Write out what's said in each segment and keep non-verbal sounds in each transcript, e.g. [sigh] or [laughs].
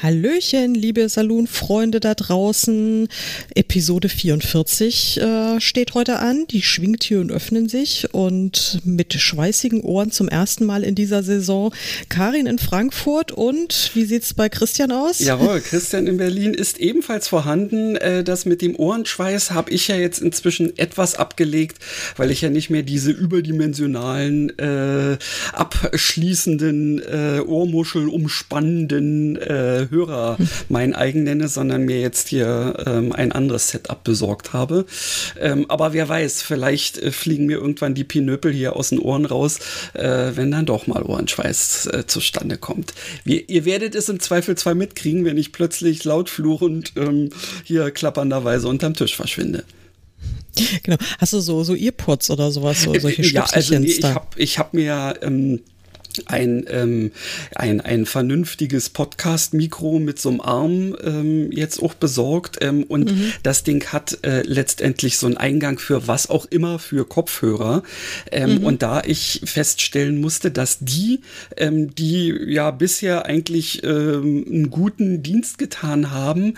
Hallöchen, liebe Saloon-Freunde da draußen. Episode 44 äh, steht heute an. Die Schwingtüren öffnen sich und mit schweißigen Ohren zum ersten Mal in dieser Saison Karin in Frankfurt und wie sieht's bei Christian aus? Jawohl, Christian in Berlin ist ebenfalls vorhanden. Äh, das mit dem Ohrenschweiß habe ich ja jetzt inzwischen etwas abgelegt, weil ich ja nicht mehr diese überdimensionalen, äh, abschließenden, äh, Ohrmuschel umspannenden äh, Hörer mein eigen nenne, sondern mir jetzt hier ähm, ein anderes Setup besorgt habe. Ähm, aber wer weiß, vielleicht äh, fliegen mir irgendwann die Pinöpel hier aus den Ohren raus, äh, wenn dann doch mal Ohrenschweiß äh, zustande kommt. Wir, ihr werdet es im Zweifelsfall mitkriegen, wenn ich plötzlich laut fluchend ähm, hier klappernderweise unterm Tisch verschwinde. Genau. Hast du so, so Earpods oder sowas, so, solche Ja, also nee, ich habe ich hab mir ähm, ein, ähm, ein, ein vernünftiges Podcast-Mikro mit so einem Arm ähm, jetzt auch besorgt. Ähm, und mhm. das Ding hat äh, letztendlich so einen Eingang für was auch immer für Kopfhörer. Ähm, mhm. Und da ich feststellen musste, dass die, ähm, die ja bisher eigentlich ähm, einen guten Dienst getan haben,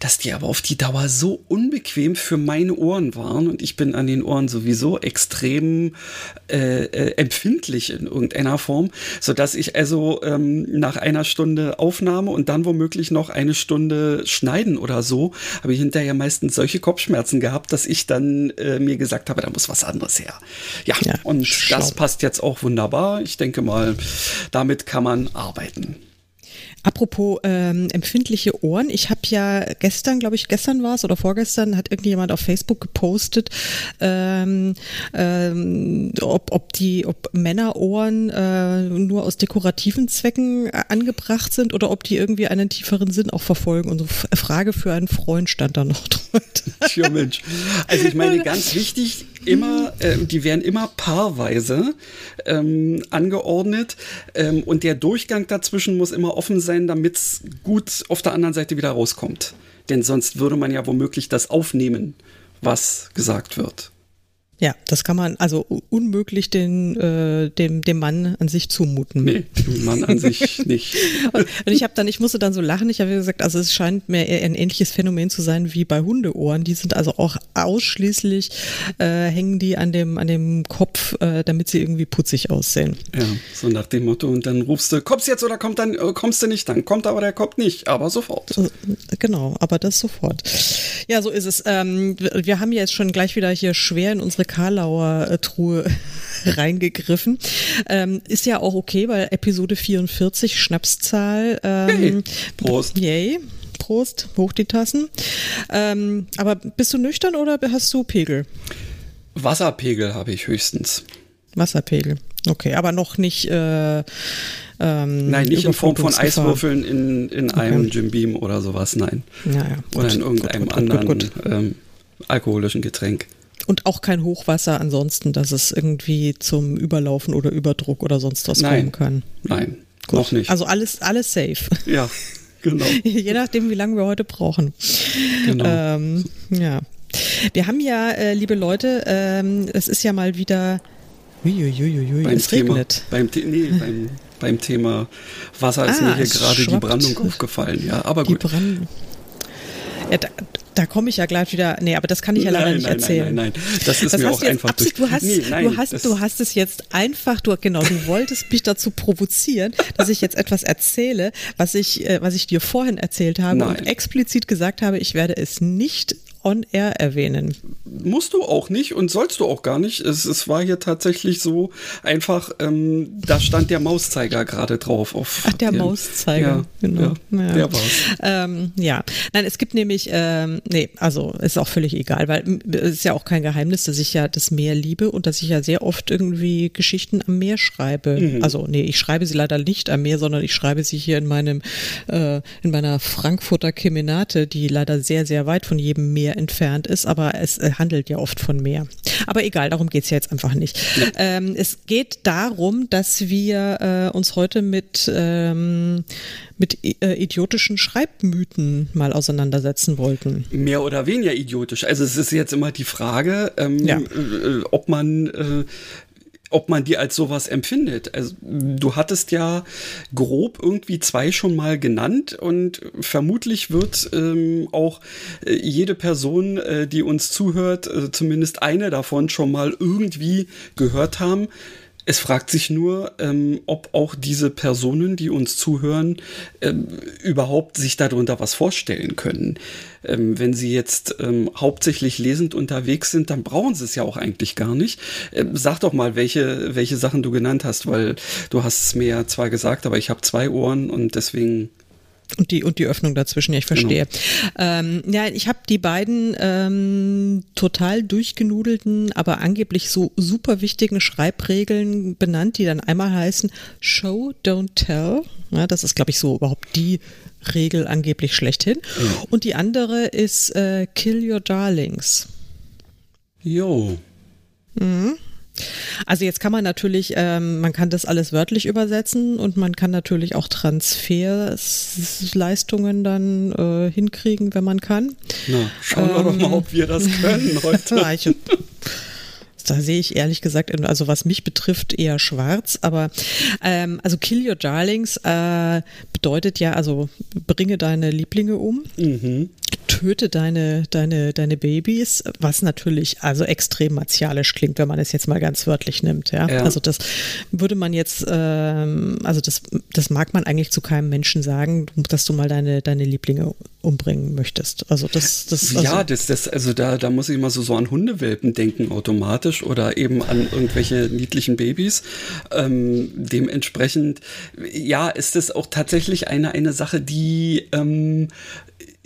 dass die aber auf die Dauer so unbequem für meine Ohren waren. Und ich bin an den Ohren sowieso extrem äh, äh, empfindlich in irgendeiner Form, sodass ich also ähm, nach einer Stunde Aufnahme und dann womöglich noch eine Stunde Schneiden oder so, habe ich hinterher meistens solche Kopfschmerzen gehabt, dass ich dann äh, mir gesagt habe, da muss was anderes her. Ja, ja und schlau. das passt jetzt auch wunderbar. Ich denke mal, damit kann man arbeiten. Apropos ähm, empfindliche Ohren, ich habe ja gestern, glaube ich, gestern war es oder vorgestern, hat irgendjemand auf Facebook gepostet, ähm, ähm, ob, ob die, ob Männerohren äh, nur aus dekorativen Zwecken äh, angebracht sind oder ob die irgendwie einen tieferen Sinn auch verfolgen. Und so Frage für einen Freund stand da noch drunter. [laughs] Tja, Mensch. Also ich meine, ganz wichtig, immer, äh, die werden immer paarweise ähm, angeordnet ähm, und der Durchgang dazwischen muss immer offen sein sein, damit es gut auf der anderen Seite wieder rauskommt. Denn sonst würde man ja womöglich das aufnehmen, was gesagt wird. Ja, das kann man also unmöglich den, äh, dem, dem Mann an sich zumuten. Nee, dem Mann an sich nicht. [laughs] und ich habe dann, ich musste dann so lachen, ich habe gesagt, also es scheint mir ein ähnliches Phänomen zu sein wie bei Hundeohren. Die sind also auch ausschließlich, äh, hängen die an dem, an dem Kopf, äh, damit sie irgendwie putzig aussehen. Ja, so nach dem Motto, und dann rufst du, kommst jetzt oder kommt dann, äh, kommst du nicht, dann kommt aber der kommt nicht, aber sofort. Genau, aber das sofort. Ja, so ist es. Ähm, wir haben jetzt schon gleich wieder hier schwer in unsere Karlauer äh, Truhe [laughs] reingegriffen. Ähm, ist ja auch okay, weil Episode 44, Schnapszahl. Ähm, hey, Prost. Yay. Prost, hoch die Tassen. Ähm, aber bist du nüchtern oder hast du Pegel? Wasserpegel habe ich höchstens. Wasserpegel. Okay, aber noch nicht. Äh, ähm, nein, nicht in Form von Eiswürfeln in, in okay. einem Jim Beam oder sowas, nein. Naja, oder in irgendeinem gut, gut, anderen ähm, alkoholischen Getränk. Und auch kein Hochwasser ansonsten, dass es irgendwie zum Überlaufen oder Überdruck oder sonst was Nein. kommen kann. Nein, Gut. noch nicht. Also alles, alles safe. Ja, genau. [laughs] Je nachdem, wie lange wir heute brauchen. Genau. Ähm, ja. Wir haben ja, äh, liebe Leute, ähm, es ist ja mal wieder. Uiuiuiui, beim es Thema, regnet. Beim, nee, beim, beim Thema Wasser ist Ah, mir hier gerade die. Brandung aufgefallen. Ja, aber Die gut. Brand ja, da, da komme ich ja gleich wieder. Nee, aber das kann ich ja leider nein, nicht nein, erzählen. Nein, nein, nein. Das ist Das mir auch einfach Absicht, du hast, Nee, nein, du hast, du hast es jetzt einfach, du, genau, du [laughs] wolltest mich dazu provozieren, dass ich jetzt etwas erzähle, was ich, äh, was ich dir vorhin erzählt habe Nein. und explizit gesagt habe, ich werde es nicht on air erwähnen. Musst du auch nicht und sollst du auch gar nicht. Es, es war hier tatsächlich so einfach, ähm, da stand der Mauszeiger gerade drauf. Auf Ach, der den- Mauszeiger, Ja, genau. Ja, Ja. Der war's. Ähm, ja, nein, es gibt nämlich, ähm, nee, also ist auch völlig egal, weil es ist ja auch kein Geheimnis, dass ich ja das Meer liebe und dass ich ja sehr oft irgendwie Geschichten am Meer schreibe. Mhm. Also nee, ich schreibe sie leider nicht am Meer, sondern ich schreibe sie hier in meinem, äh, in meiner Frankfurter Kemenate, die leider sehr, sehr weit von jedem Meer entfernt ist, aber es äh, handelt ja oft von mehr. Aber egal, darum geht's ja jetzt einfach nicht. Ja. Ähm, es geht darum, dass wir äh, uns heute mit, ähm, mit äh, idiotischen Schreibmythen mal auseinandersetzen wollten. Mehr oder weniger idiotisch. Also es ist jetzt immer die Frage, ähm, ja. äh, ob man äh, ob man die als sowas empfindet. Also du hattest ja grob irgendwie zwei schon mal genannt und vermutlich wird ähm, auch äh, jede Person, äh, die uns zuhört, äh, zumindest eine davon schon mal irgendwie gehört haben. Es fragt sich nur, ähm, ob auch diese Personen, die uns zuhören, ähm, überhaupt sich darunter was vorstellen können. Ähm, wenn sie jetzt ähm, hauptsächlich lesend unterwegs sind, dann brauchen sie es ja auch eigentlich gar nicht. Ähm, sag doch mal, welche, welche Sachen du genannt hast, weil du hast es mir ja zwar gesagt, aber ich habe zwei Ohren und deswegen und die, und die Öffnung dazwischen, ja, ich verstehe. Genau. Ähm, ja, ich habe die beiden ähm, total durchgenudelten, aber angeblich so super wichtigen Schreibregeln benannt, die dann einmal heißen Show, don't tell. Ja, das ist, glaube ich, so überhaupt die Regel angeblich schlechthin. Mhm. Und die andere ist äh, Kill Your Darlings. Jo. Mhm. Also jetzt kann man natürlich, ähm, man kann das alles wörtlich übersetzen und man kann natürlich auch Transferleistungen dann äh, hinkriegen, wenn man kann. Na, schauen wir doch mal, ob wir das können [laughs] heute. Da sehe ich ehrlich gesagt, also was mich betrifft, eher schwarz. Aber ähm, also Kill Your Darlings äh, bedeutet ja, also bringe deine Lieblinge um. Mhm töte deine, deine, deine Babys, was natürlich also extrem martialisch klingt, wenn man es jetzt mal ganz wörtlich nimmt. Ja? ja. Also das würde man jetzt, ähm, also das, das mag man eigentlich zu keinem Menschen sagen, dass du mal deine, deine Lieblinge umbringen möchtest. Also das, das also ja, das, das, also da, da muss ich immer so, so an Hundewelpen denken automatisch oder eben an irgendwelche niedlichen Babys. Ähm, dementsprechend, ja, ist das auch tatsächlich eine, eine Sache, die ähm,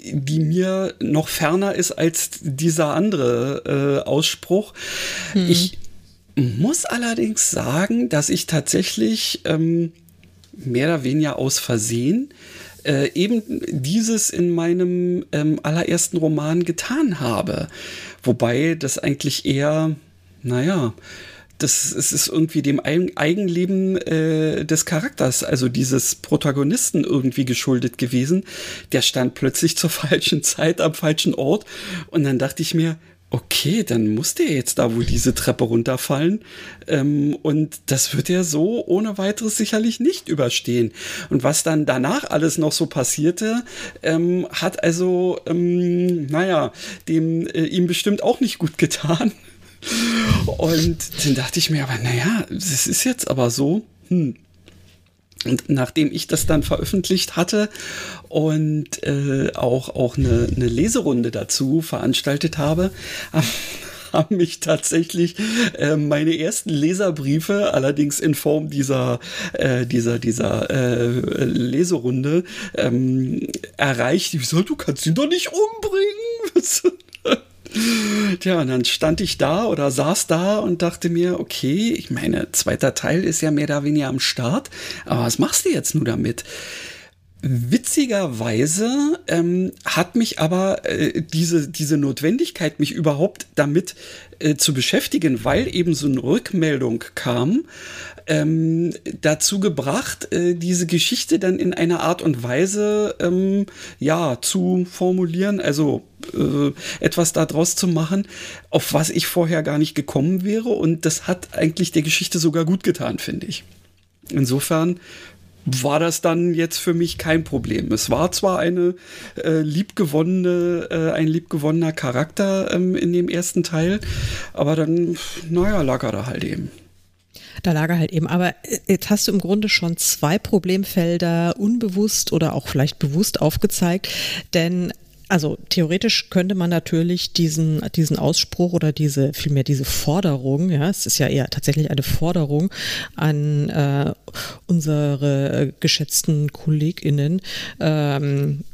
die mir noch ferner ist als dieser andere äh, Ausspruch. Hm. Ich muss allerdings sagen, dass ich tatsächlich ähm, mehr oder weniger aus Versehen äh, eben dieses in meinem ähm, allerersten Roman getan habe. Wobei das eigentlich eher, naja, das es ist irgendwie dem Eigenleben äh, des Charakters, also dieses Protagonisten irgendwie geschuldet gewesen. Der stand plötzlich zur [laughs] falschen Zeit am falschen Ort und dann dachte ich mir, okay, dann muss der jetzt da wohl diese Treppe runterfallen. Ähm, und das wird er so ohne weiteres sicherlich nicht überstehen. Und was dann danach alles noch so passierte, ähm, hat also, ähm, naja, dem äh, ihm bestimmt auch nicht gut getan. Und dann dachte ich mir aber, naja, das ist jetzt aber so. Hm. Und nachdem ich das dann veröffentlicht hatte und äh, auch, auch eine, eine Leserunde dazu veranstaltet habe, [laughs] haben mich tatsächlich äh, meine ersten Leserbriefe, allerdings in Form dieser, äh, dieser, dieser äh, Leserunde, ähm, erreicht. Ich so, du kannst ihn doch nicht umbringen. [laughs] Tja, und dann stand ich da oder saß da und dachte mir, okay, ich meine, zweiter Teil ist ja mehr oder weniger am Start, aber was machst du jetzt nur damit? Witzigerweise ähm, hat mich aber äh, diese, diese Notwendigkeit, mich überhaupt damit äh, zu beschäftigen, weil eben so eine Rückmeldung kam, ähm, dazu gebracht, äh, diese Geschichte dann in einer Art und Weise ähm, ja zu formulieren, also äh, etwas daraus zu machen, auf was ich vorher gar nicht gekommen wäre. Und das hat eigentlich der Geschichte sogar gut getan, finde ich. Insofern war das dann jetzt für mich kein Problem. Es war zwar eine äh, liebgewonnene, äh, ein liebgewonnener Charakter ähm, in dem ersten Teil, aber dann, naja, lag er da halt eben. Da lag er halt eben. Aber äh, jetzt hast du im Grunde schon zwei Problemfelder unbewusst oder auch vielleicht bewusst aufgezeigt, denn also theoretisch könnte man natürlich diesen, diesen Ausspruch oder diese, vielmehr diese Forderung, ja, es ist ja eher tatsächlich eine Forderung an äh, unsere geschätzten KollegInnen, ähm,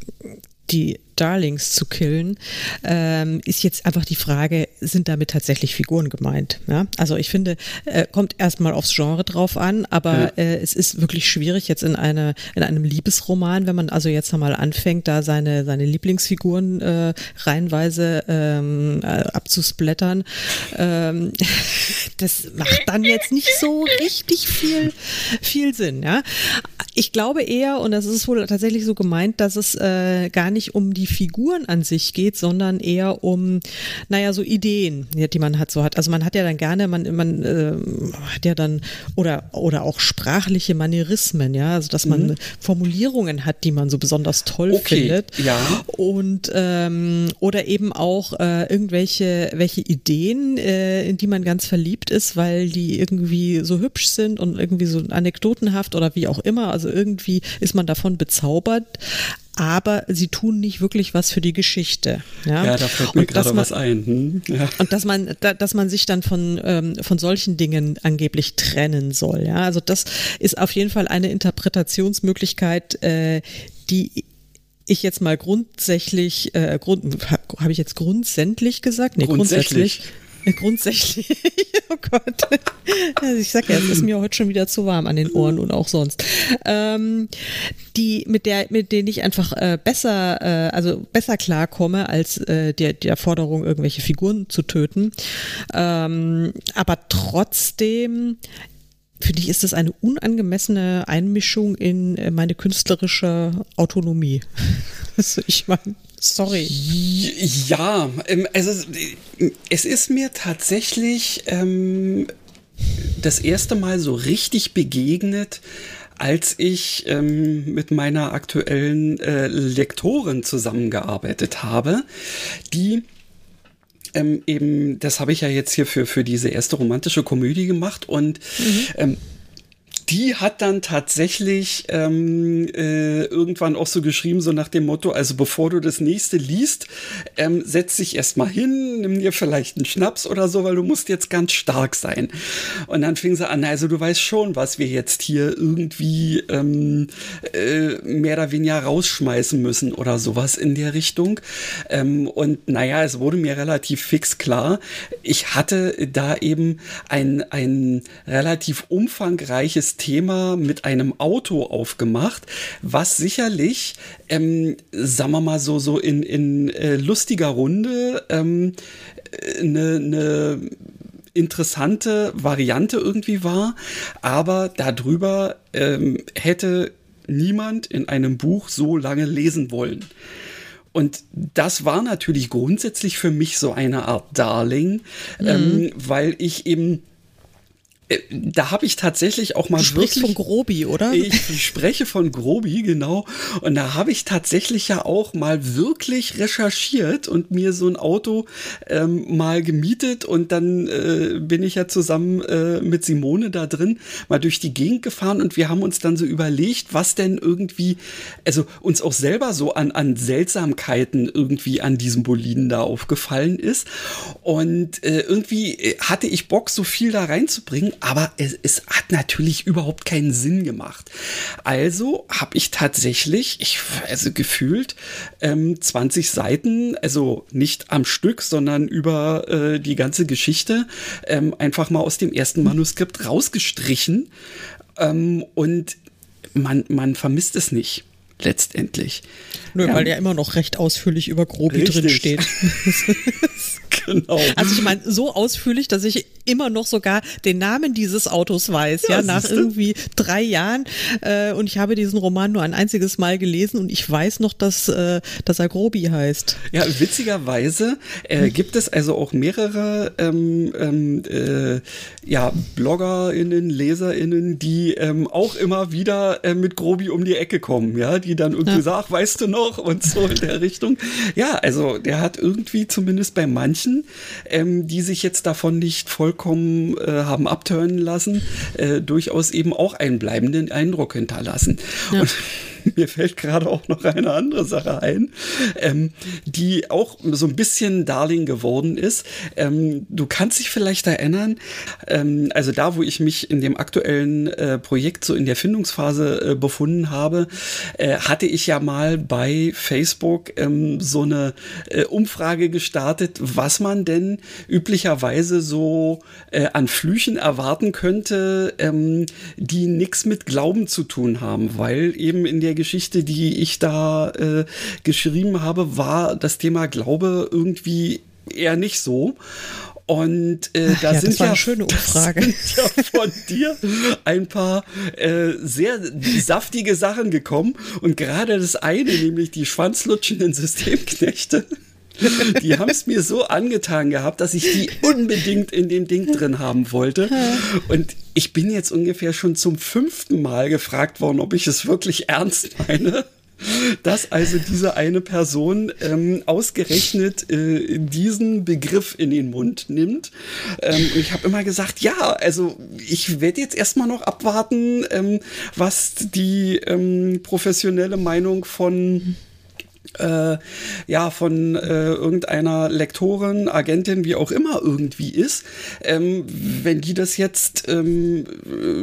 die Darlings zu killen, ähm, ist jetzt einfach die Frage, sind damit tatsächlich Figuren gemeint? Ja? Also ich finde, äh, kommt erstmal aufs Genre drauf an, aber ja. äh, es ist wirklich schwierig jetzt in, eine, in einem Liebesroman, wenn man also jetzt einmal anfängt, da seine, seine Lieblingsfiguren äh, reihenweise ähm, äh, abzusplättern. Ähm, [laughs] das macht dann jetzt nicht so richtig viel, viel Sinn. Ja? Ich glaube eher, und das ist wohl tatsächlich so gemeint, dass es äh, gar nicht um die Figuren an sich geht, sondern eher um, naja, so Ideen, die man hat so hat. Also man hat ja dann gerne, man, man äh, hat ja dann, oder, oder auch sprachliche Manierismen, ja, also dass man mhm. Formulierungen hat, die man so besonders toll okay, findet. Ja. Und ähm, oder eben auch äh, irgendwelche welche Ideen, äh, in die man ganz verliebt ist, weil die irgendwie so hübsch sind und irgendwie so anekdotenhaft oder wie auch immer. Also irgendwie ist man davon bezaubert, aber sie tun nicht wirklich was für die Geschichte. Ja, ja da fällt mir gerade was ein. Hm? Ja. Und dass man, da, dass man sich dann von, ähm, von solchen Dingen angeblich trennen soll. Ja, also das ist auf jeden Fall eine Interpretationsmöglichkeit, äh, die ich jetzt mal grundsätzlich, äh, grund, habe ich jetzt grundsätzlich gesagt? Nee, grundsätzlich. grundsätzlich [laughs] Grundsätzlich. [laughs] oh Gott. Also ich sag ja, es ist mir heute schon wieder zu warm an den Ohren und auch sonst. Ähm, die, mit der, mit denen ich einfach äh, besser, äh, also besser klarkomme, als äh, der, der Forderung, irgendwelche Figuren zu töten. Ähm, aber trotzdem finde ich, ist das eine unangemessene Einmischung in äh, meine künstlerische Autonomie. [laughs] Also ich meine, sorry. Ja, ähm, also es ist mir tatsächlich ähm, das erste Mal so richtig begegnet, als ich ähm, mit meiner aktuellen äh, Lektorin zusammengearbeitet habe, die ähm, eben, das habe ich ja jetzt hier für, für diese erste romantische Komödie gemacht und mhm. ähm, die hat dann tatsächlich ähm, äh, irgendwann auch so geschrieben, so nach dem Motto, also bevor du das nächste liest, ähm, setz dich erstmal hin, nimm dir vielleicht einen Schnaps oder so, weil du musst jetzt ganz stark sein. Und dann fing sie an, also du weißt schon, was wir jetzt hier irgendwie ähm, äh, mehr oder weniger rausschmeißen müssen oder sowas in der Richtung. Ähm, und naja, es wurde mir relativ fix klar, ich hatte da eben ein, ein relativ umfangreiches Thema mit einem Auto aufgemacht, was sicherlich, ähm, sagen wir mal so, so in, in äh, lustiger Runde ähm, eine, eine interessante Variante irgendwie war, aber darüber ähm, hätte niemand in einem Buch so lange lesen wollen. Und das war natürlich grundsätzlich für mich so eine Art Darling, mhm. ähm, weil ich eben äh, da habe ich tatsächlich auch mal du sprichst wirklich, von Grobi, oder? Ich spreche von Grobi, genau. Und da habe ich tatsächlich ja auch mal wirklich recherchiert und mir so ein Auto ähm, mal gemietet und dann äh, bin ich ja zusammen äh, mit Simone da drin mal durch die Gegend gefahren und wir haben uns dann so überlegt, was denn irgendwie, also uns auch selber so an, an Seltsamkeiten irgendwie an diesem Boliden da aufgefallen ist. Und äh, irgendwie äh, hatte ich Bock, so viel da reinzubringen aber es, es hat natürlich überhaupt keinen Sinn gemacht. Also habe ich tatsächlich, ich also gefühlt ähm, 20 Seiten, also nicht am Stück, sondern über äh, die ganze Geschichte ähm, einfach mal aus dem ersten Manuskript rausgestrichen ähm, und man, man vermisst es nicht letztendlich. Nö, ja. weil der immer noch recht ausführlich über Grobi drin steht. [laughs] [laughs] genau. Also ich meine, so ausführlich, dass ich immer noch sogar den Namen dieses Autos weiß, ja, ja nach irgendwie drei Jahren. Äh, und ich habe diesen Roman nur ein einziges Mal gelesen und ich weiß noch, dass, äh, dass er Grobi heißt. Ja, witzigerweise äh, gibt es also auch mehrere ähm, ähm, äh, ja, BloggerInnen, LeserInnen, die ähm, auch immer wieder äh, mit Grobi um die Ecke kommen, ja, die dann irgendwie ja. sagen, weißt du noch, und so in der Richtung. Ja, also der hat irgendwie zumindest bei manchen, ähm, die sich jetzt davon nicht vollkommen äh, haben abtören lassen, äh, durchaus eben auch einen bleibenden Eindruck hinterlassen. Ja. Und [laughs] mir fällt gerade auch noch eine andere Sache ein, ähm, die auch so ein bisschen Darling geworden ist. Ähm, du kannst dich vielleicht erinnern, ähm, also da, wo ich mich in dem aktuellen äh, Projekt so in der Findungsphase äh, befunden habe, äh, hatte ich ja mal bei Facebook ähm, so eine äh, Umfrage gestartet, was man denn üblicherweise so äh, an Flüchen erwarten könnte, ähm, die nichts mit Glauben zu tun haben, weil eben in der Geschichte, die ich da äh, geschrieben habe, war das Thema Glaube irgendwie eher nicht so. Und äh, da ja, sind, ja, schöne [laughs] Umfrage. sind ja von dir ein paar äh, sehr saftige Sachen gekommen. Und gerade das eine, nämlich die schwanzlutschenden Systemknechte, [laughs] die haben es mir so angetan gehabt, dass ich die unbedingt in dem Ding drin haben wollte. [laughs] Und ich bin jetzt ungefähr schon zum fünften Mal gefragt worden, ob ich es wirklich ernst meine dass also diese eine Person ähm, ausgerechnet äh, diesen Begriff in den Mund nimmt. Ähm, und ich habe immer gesagt, ja, also ich werde jetzt erstmal noch abwarten, ähm, was die ähm, professionelle Meinung von äh, ja, von äh, irgendeiner Lektorin, Agentin, wie auch immer irgendwie ist. Ähm, wenn die das jetzt ähm,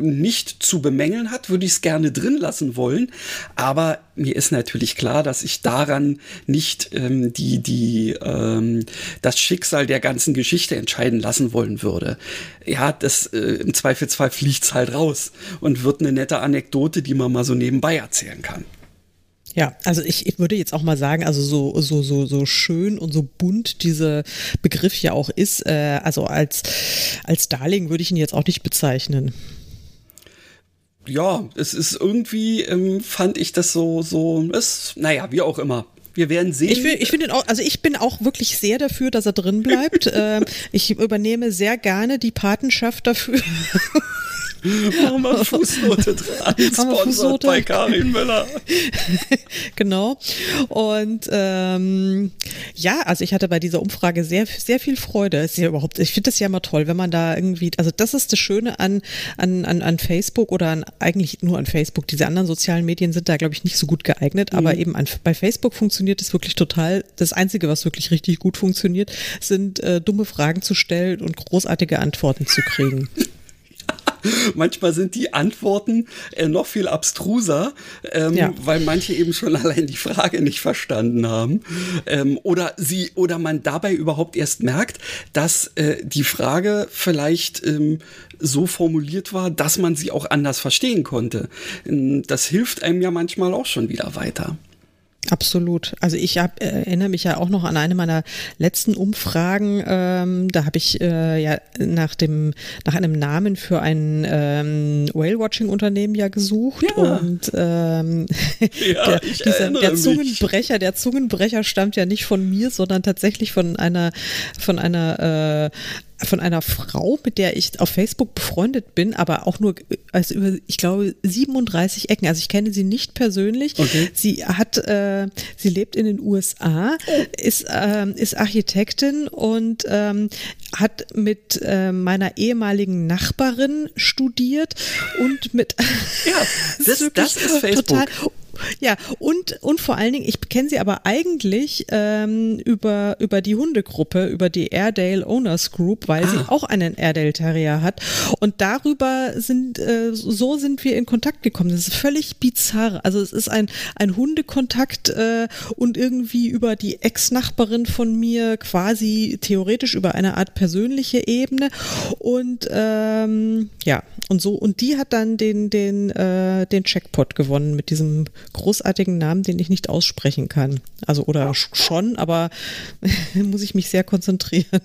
nicht zu bemängeln hat, würde ich es gerne drin lassen wollen. Aber mir ist natürlich klar, dass ich daran nicht ähm, die, die, ähm, das Schicksal der ganzen Geschichte entscheiden lassen wollen würde. Ja, das äh, im Zweifelsfall fliegt's halt raus und wird eine nette Anekdote, die man mal so nebenbei erzählen kann. Ja, also ich, ich würde jetzt auch mal sagen, also so, so, so, so schön und so bunt dieser Begriff ja auch ist, äh, also als, als Darling würde ich ihn jetzt auch nicht bezeichnen. Ja, es ist irgendwie, ähm, fand ich das so, so, ist, naja, wie auch immer. Wir werden sehen. Ich, ich finde auch, also ich bin auch wirklich sehr dafür, dass er drin bleibt. [laughs] ähm, ich übernehme sehr gerne die Patenschaft dafür. [laughs] [laughs] Machen wir Fußnote dran. Sponsored bei Karin Müller. [laughs] genau. Und ähm, ja, also ich hatte bei dieser Umfrage sehr, sehr viel Freude. Ist ja überhaupt, ich finde das ja immer toll, wenn man da irgendwie, also das ist das Schöne an, an, an, an Facebook oder an, eigentlich nur an Facebook. Diese anderen sozialen Medien sind da, glaube ich, nicht so gut geeignet, mhm. aber eben an, bei Facebook funktioniert es wirklich total. Das Einzige, was wirklich richtig gut funktioniert, sind äh, dumme Fragen zu stellen und großartige Antworten zu kriegen. [laughs] [laughs] manchmal sind die Antworten äh, noch viel abstruser, ähm, ja. weil manche eben schon [laughs] allein die Frage nicht verstanden haben. Ähm, oder sie, oder man dabei überhaupt erst merkt, dass äh, die Frage vielleicht ähm, so formuliert war, dass man sie auch anders verstehen konnte. Ähm, das hilft einem ja manchmal auch schon wieder weiter. Absolut. Also ich hab, äh, erinnere mich ja auch noch an eine meiner letzten Umfragen. Ähm, da habe ich äh, ja nach dem nach einem Namen für ein ähm, Whale-Watching-Unternehmen ja gesucht ja. und ähm, [laughs] ja, der, dieser, der Zungenbrecher, der Zungenbrecher stammt ja nicht von mir, sondern tatsächlich von einer von einer äh, von einer Frau, mit der ich auf Facebook befreundet bin, aber auch nur als über, ich glaube, 37 Ecken. Also ich kenne sie nicht persönlich. Okay. Sie hat, äh, sie lebt in den USA, oh. ist, äh, ist Architektin und ähm, hat mit äh, meiner ehemaligen Nachbarin studiert und mit ja, [laughs] das, das ist Facebook. Total, ja, und, und vor allen Dingen, ich kenne sie aber eigentlich ähm, über, über die Hundegruppe, über die Airedale Owners Group, weil ah. sie auch einen Airedale Terrier hat. Und darüber sind, äh, so sind wir in Kontakt gekommen. Das ist völlig bizarr. Also es ist ein, ein Hundekontakt äh, und irgendwie über die Ex-Nachbarin von mir quasi theoretisch über eine Art persönliche Ebene. Und ähm, ja, und so, und die hat dann den, den, äh, den Checkpot gewonnen mit diesem großartigen Namen, den ich nicht aussprechen kann. Also oder schon, aber [laughs] muss ich mich sehr konzentrieren.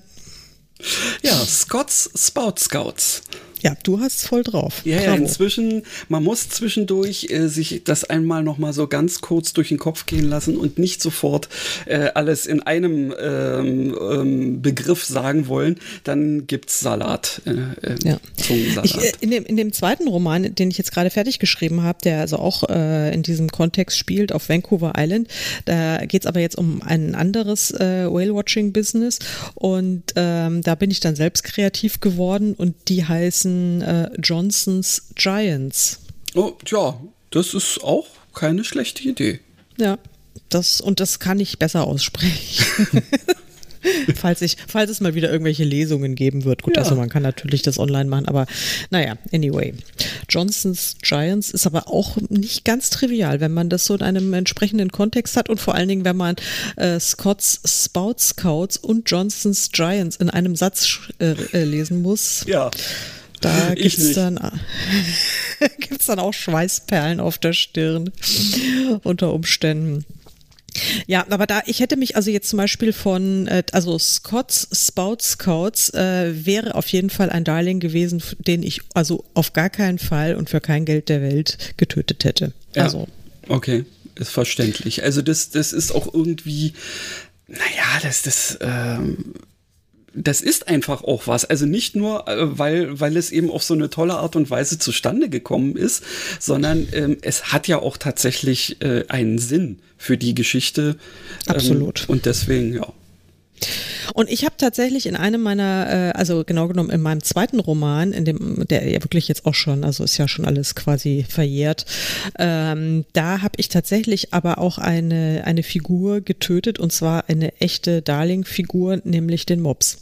Ja, Scots Spout Scouts. Ja, du hast voll drauf. Ja, ja, inzwischen, man muss zwischendurch äh, sich das einmal noch mal so ganz kurz durch den Kopf gehen lassen und nicht sofort äh, alles in einem ähm, ähm, Begriff sagen wollen. Dann gibt's Salat. Äh, äh ja. Ich, äh, in, dem, in dem zweiten Roman, den ich jetzt gerade fertig geschrieben habe, der also auch äh, in diesem Kontext spielt auf Vancouver Island, da geht's aber jetzt um ein anderes Whale-Watching-Business und ähm, da bin ich dann selbst kreativ geworden und die heißen äh, Johnsons Giants. Oh, tja, das ist auch keine schlechte Idee. Ja, das, und das kann ich besser aussprechen. [laughs] falls, ich, falls es mal wieder irgendwelche Lesungen geben wird. Gut, Ja. also man kann natürlich das online machen, aber naja, anyway. Johnson's Giants ist aber auch nicht ganz trivial, wenn man das so in einem entsprechenden Kontext hat und vor allen Dingen, wenn man äh, Scott's Spout Scouts und Johnson's Giants in einem Satz äh, äh, lesen muss. Ja. Da gibt's nicht. dann, [laughs] gibt's dann auch Schweißperlen auf der Stirn unter Umständen. Ja, aber da, ich hätte mich also jetzt zum Beispiel von, äh, also Scott's Spout Scouts äh, wäre auf jeden Fall ein Darling gewesen, den ich also auf gar keinen Fall und für kein Geld der Welt getötet hätte. Ja. Also, Okay, ist verständlich. Also das, das ist auch irgendwie, naja, das, das, ähm, das ist einfach auch was. Also nicht nur, äh, weil, weil es eben auf so eine tolle Art und Weise zustande gekommen ist, sondern ähm, es hat ja auch tatsächlich äh, einen Sinn für die Geschichte. Ähm, Absolut. Und deswegen, ja. Und ich habe tatsächlich in einem meiner, äh, also genau genommen in meinem zweiten Roman, in dem, der ja wirklich jetzt auch schon, also ist ja schon alles quasi verjährt, ähm, da habe ich tatsächlich aber auch eine, eine Figur getötet und zwar eine echte Darling-Figur, nämlich den Mops.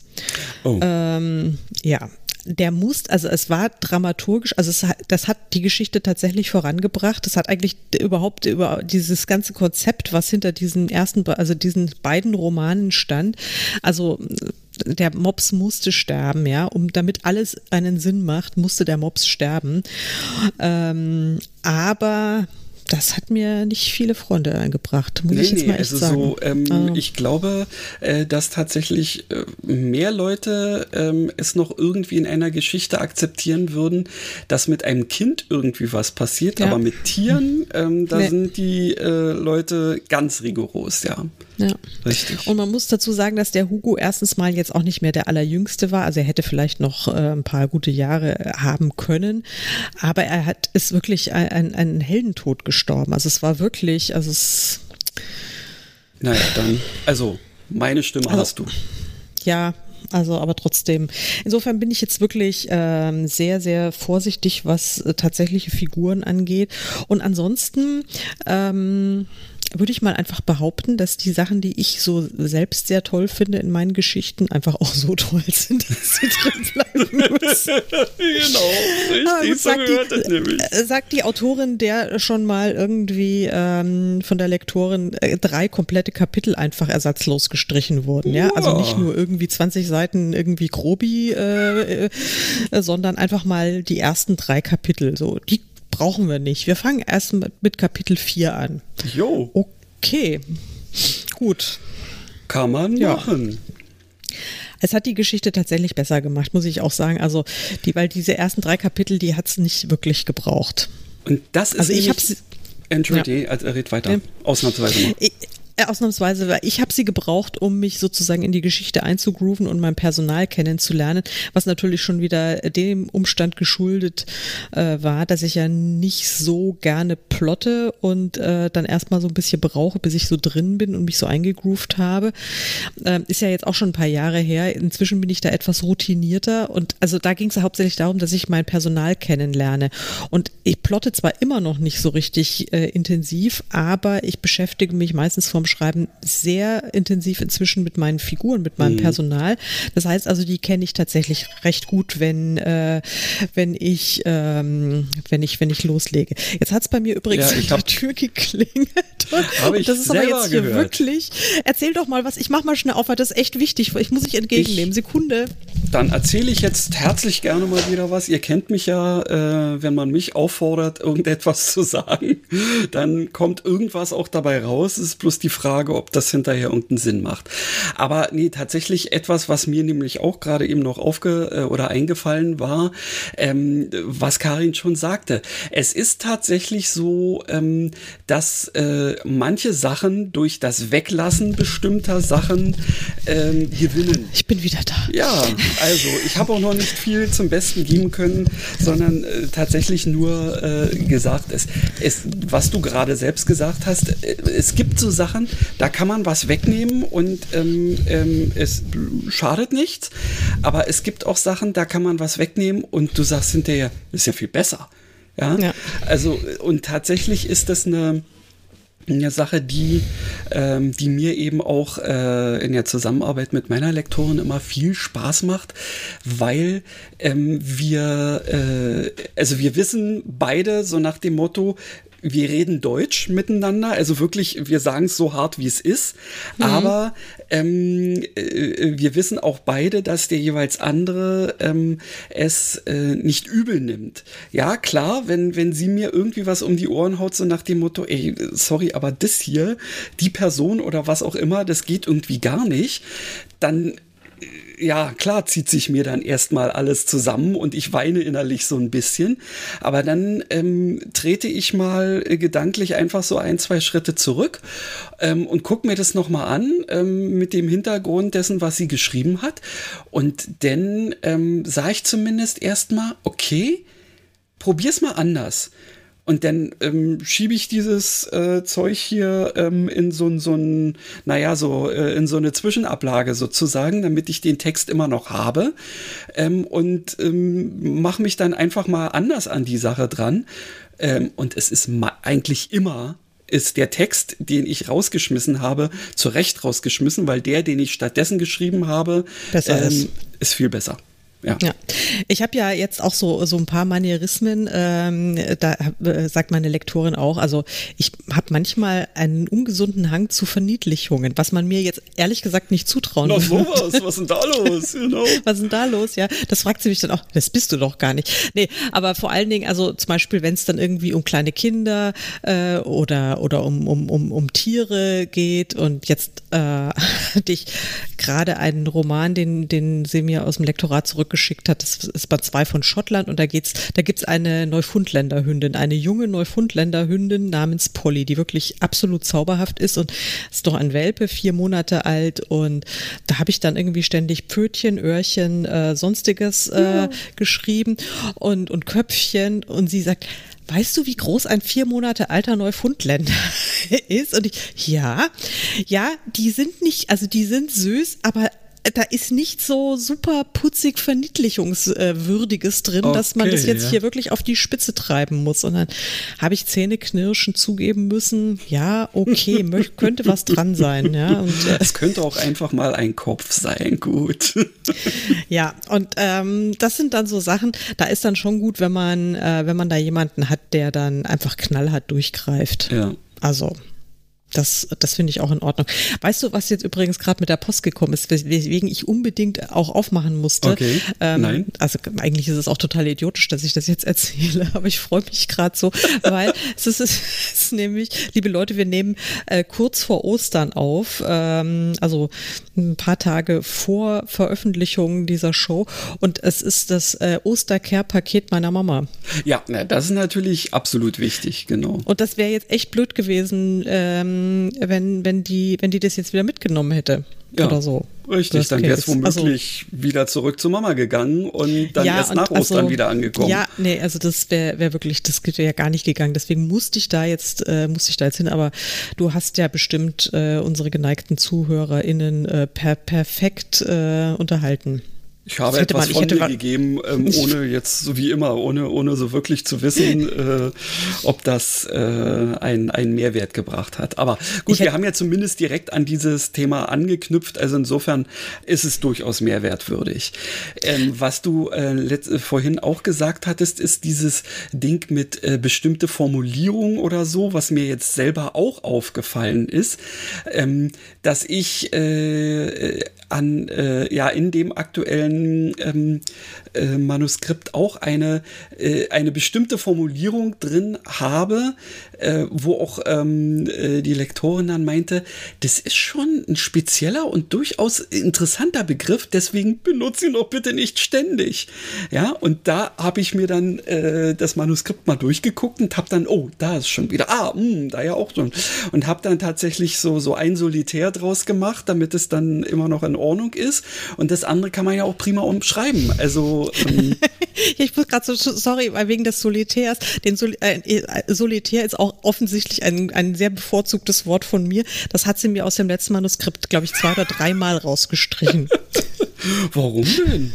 Oh. Ähm, ja. Der muss, also es war dramaturgisch, also es das hat die Geschichte tatsächlich vorangebracht. Das hat eigentlich überhaupt über dieses ganze Konzept, was hinter diesen ersten, also diesen beiden Romanen stand. Also der Mops musste sterben, ja, um damit alles einen Sinn macht, musste der Mops sterben. Ähm, aber das hat mir nicht viele Freunde eingebracht, muss ich jetzt mal echt also sagen. so, ähm, Also- ich glaube, äh, dass tatsächlich äh, mehr Leute ähm, es noch irgendwie in einer Geschichte akzeptieren würden, dass mit einem Kind irgendwie was passiert, Ja. aber mit Tieren, ähm, da Nee. sind die äh, Leute ganz rigoros, ja. Ja. Richtig. Und man muss dazu sagen, dass der Hugo erstens mal jetzt auch nicht mehr der allerjüngste war. Also er hätte vielleicht noch äh, ein paar gute Jahre äh, haben können. Aber er hat ist wirklich ein, ein, einen Heldentod gestorben. Also es war wirklich, also es, Naja, dann, also, meine Stimme Also- hast du. ja, also aber trotzdem. Insofern bin ich jetzt wirklich ähm, sehr, sehr vorsichtig, was äh, tatsächliche Figuren angeht. Und ansonsten ähm, würde ich mal einfach behaupten, dass die Sachen, die ich so selbst sehr toll finde in meinen Geschichten, einfach auch so toll sind, [laughs] dass sie drin bleiben müssen. genau, Ah, richtig, so sagt, die, äh, sagt die Autorin, der schon mal irgendwie ähm, von der Lektorin äh, drei komplette Kapitel einfach ersatzlos gestrichen wurden. Ja, also Wow. nicht nur irgendwie 20 Seiten irgendwie Grobi, äh, äh, sondern einfach mal die ersten drei Kapitel. So, die brauchen wir nicht. Wir fangen erst mit, mit Kapitel 4 an. Jo, Okay, gut. kann man Ja. machen. Es hat die Geschichte tatsächlich besser gemacht, muss ich auch sagen. Also, die, weil diese ersten drei Kapitel, die hat es nicht wirklich gebraucht. Und das ist Also ich nämlich- hab's- Entschuldige, also red weiter. Ja. Ausnahmsweise mal. Ich, ausnahmsweise, weil ich habe sie gebraucht, um mich sozusagen in die Geschichte einzugrooven und mein Personal kennenzulernen, was natürlich schon wieder dem Umstand geschuldet äh, war, dass ich ja nicht so gerne plotte und äh, dann erstmal so ein bisschen brauche, bis ich so drin bin und mich so eingegroovt habe. Ähm, ist ja jetzt auch schon ein paar Jahre her. Inzwischen bin ich da etwas routinierter und also da ging es hauptsächlich darum, dass ich mein Personal kennenlerne. Und ich plotte zwar immer noch nicht so richtig äh, intensiv, aber ich beschäftige mich meistens vorm Schreiben sehr intensiv inzwischen mit meinen Figuren, mit meinem Personal. Das heißt also, die kenne ich tatsächlich recht gut, wenn, äh, wenn ich, ähm, wenn ich, wenn ich loslege. Jetzt hat es bei mir übrigens Ja, ich an der Tür geklingelt. Hab ich das ist aber jetzt hier gehört. wirklich. Erzähl doch mal was. Ich mach mal schnell auf, weil das ist echt wichtig. Ich muss dich entgegennehmen. Sekunde. Dann erzähle ich jetzt herzlich gerne mal wieder was. Ihr kennt mich ja, äh, wenn man mich auffordert, [laughs] irgendetwas zu sagen, dann kommt irgendwas auch dabei raus. Es ist bloß die Frage, ob das hinterher irgendeinen Sinn macht. Aber nee, tatsächlich etwas, was mir nämlich auch gerade eben noch aufge äh, oder eingefallen war, ähm, was Karin schon sagte. Es ist tatsächlich so, ähm, dass äh, manche Sachen durch das Weglassen bestimmter Sachen ähm, gewinnen. Ich bin wieder da. Ja, also ich habe auch noch nicht viel zum Besten geben können, sondern äh, tatsächlich nur äh, gesagt, es, es, was du gerade selbst gesagt hast, äh, es gibt so Sachen, da kann man was wegnehmen und ähm, ähm, es schadet nichts, aber es gibt auch Sachen, da kann man was wegnehmen und du sagst hinterher, ist ja viel besser. Ja? ja. Also, und tatsächlich ist das eine, eine Sache, die, ähm, die mir eben auch äh, in der Zusammenarbeit mit meiner Lektorin immer viel Spaß macht, weil ähm, wir, äh, also wir wissen beide so nach dem Motto, wir reden Deutsch miteinander, also wirklich, wir sagen es so hart, wie es ist, mhm. aber ähm, äh, wir wissen auch beide, dass der jeweils andere ähm, es äh, nicht übel nimmt. Ja, klar, wenn, wenn sie mir irgendwie was um die Ohren haut, so nach dem Motto, ey, sorry, aber das hier, die Person oder was auch immer, das geht irgendwie gar nicht, dann ja, klar zieht sich mir dann erstmal alles zusammen und ich weine innerlich so ein bisschen. Aber dann ähm, trete ich mal gedanklich einfach so ein, zwei Schritte zurück ähm, und gucke mir das nochmal an ähm, mit dem Hintergrund dessen, was sie geschrieben hat. Und dann ähm, sah ich zumindest erstmal, okay, probier's mal anders. Und dann ähm, schiebe ich dieses äh, Zeug hier ähm, in so, so ein, naja, so äh, in so eine Zwischenablage sozusagen, damit ich den Text immer noch habe. Ähm, und ähm, mache mich dann einfach mal anders an die Sache dran. Ähm, und es ist eigentlich immer ist der Text, den ich rausgeschmissen habe, zu Recht rausgeschmissen, weil der, den ich stattdessen geschrieben habe, ähm, ist. ist viel besser. Ja. ja. Ich habe ja jetzt auch so, so ein paar Manierismen, ähm, da äh, sagt meine Lektorin auch, also ich habe manchmal einen ungesunden Hang zu Verniedlichungen, was man mir jetzt ehrlich gesagt nicht zutrauen Na sowas, was ist denn da los? Genau. [laughs] Was ist denn da los? Ja, das fragt sie mich dann auch, das bist du doch gar nicht. Nee, aber vor allen Dingen, also zum Beispiel, wenn es dann irgendwie um kleine Kinder äh, oder, oder um, um, um, um Tiere geht und jetzt äh, [laughs] hatte ich gerade einen Roman, den, den sie mir aus dem Lektorat zurück geschickt hat. Das ist Band 2 von Schottland und da geht's, da gibt's eine Neufundländerhündin, eine junge Neufundländerhündin namens Polly, die wirklich absolut zauberhaft ist und ist doch ein Welpe, vier Monate alt und da habe ich dann irgendwie ständig Pfötchen, Öhrchen, äh, sonstiges äh, ja. geschrieben und, und Köpfchen und sie sagt, weißt du, wie groß ein vier Monate alter Neufundländer [laughs] ist? Und ich, ja, ja, die sind nicht, also die sind süß, aber da ist nicht so super putzig Verniedlichungswürdiges drin, okay, dass man das jetzt ja. hier wirklich auf die Spitze treiben muss. Und dann habe ich Zähneknirschen zugeben müssen, ja, okay, [laughs] könnte was dran sein. Ja, und, äh, es könnte auch einfach mal ein Kopf sein, gut. ja, und ähm, das sind dann so Sachen, da ist dann schon gut, wenn man, äh, wenn man da jemanden hat, der dann einfach knallhart durchgreift. Ja. Also das, das finde ich auch in Ordnung. Weißt du, was jetzt übrigens gerade mit der Post gekommen ist, weswegen ich unbedingt auch aufmachen musste? Okay. Ähm, Nein. Also eigentlich ist es auch total idiotisch, dass ich das jetzt [laughs] erzähle, aber ich freue mich gerade so, weil [laughs] es ist, es ist nämlich, liebe Leute, wir nehmen äh, kurz vor Ostern auf, ähm, also ein paar Tage vor Veröffentlichung dieser Show und es ist das äh, Ostercare-Paket meiner Mama. Ja, na, das ist natürlich absolut wichtig, genau. Und das wäre jetzt echt blöd gewesen, ähm, wenn, wenn, die, wenn die das jetzt wieder mitgenommen hätte. Ja, oder so. Richtig, dann wäre es womöglich also, wieder zurück zu Mama gegangen und dann ja, erst nach Ostern also, wieder angekommen. Ja, nee, also das wäre wär wirklich, das wäre ja gar nicht gegangen. Deswegen musste ich da jetzt, äh, musste ich da jetzt hin. Aber du hast ja bestimmt äh, unsere geneigten ZuhörerInnen äh, per, perfekt äh, unterhalten. Ich habe etwas man, von mir gegeben, ähm, [laughs] ohne jetzt, so wie immer, ohne, ohne so wirklich zu wissen, [laughs] äh, ob das äh, einen, einen Mehrwert gebracht hat. Aber gut, wir haben ja zumindest direkt an dieses Thema angeknüpft, also insofern ist es durchaus mehrwertwürdig. Ähm, was du äh, vorhin auch gesagt hattest, ist dieses Ding mit äh, bestimmte Formulierungen oder so, was mir jetzt selber auch aufgefallen ist, ähm, dass ich äh, an, äh, ja, in dem aktuellen ähm, äh, Manuskript auch eine, äh, eine bestimmte Formulierung drin habe, äh, wo auch ähm, äh, die Lektorin dann meinte, das ist schon ein spezieller und durchaus interessanter Begriff, deswegen benutze ihn doch bitte nicht ständig. Ja, und da habe ich mir dann äh, das Manuskript mal durchgeguckt und habe dann, oh, da ist schon wieder, ah, mh, hm, da ja auch schon. Und habe dann tatsächlich so, so ein Solitär draus gemacht, damit es dann immer noch in Ordnung ist. Und das andere kann man ja auch prima umschreiben. Also ähm, [laughs] ich muss gerade so, sorry, weil wegen des Solitärs, den Sol äh, äh, Solitär ist auch offensichtlich ein, ein sehr bevorzugtes Wort von mir. Das hat sie mir aus dem letzten Manuskript, glaube ich, zwei oder dreimal rausgestrichen. [laughs] Warum denn?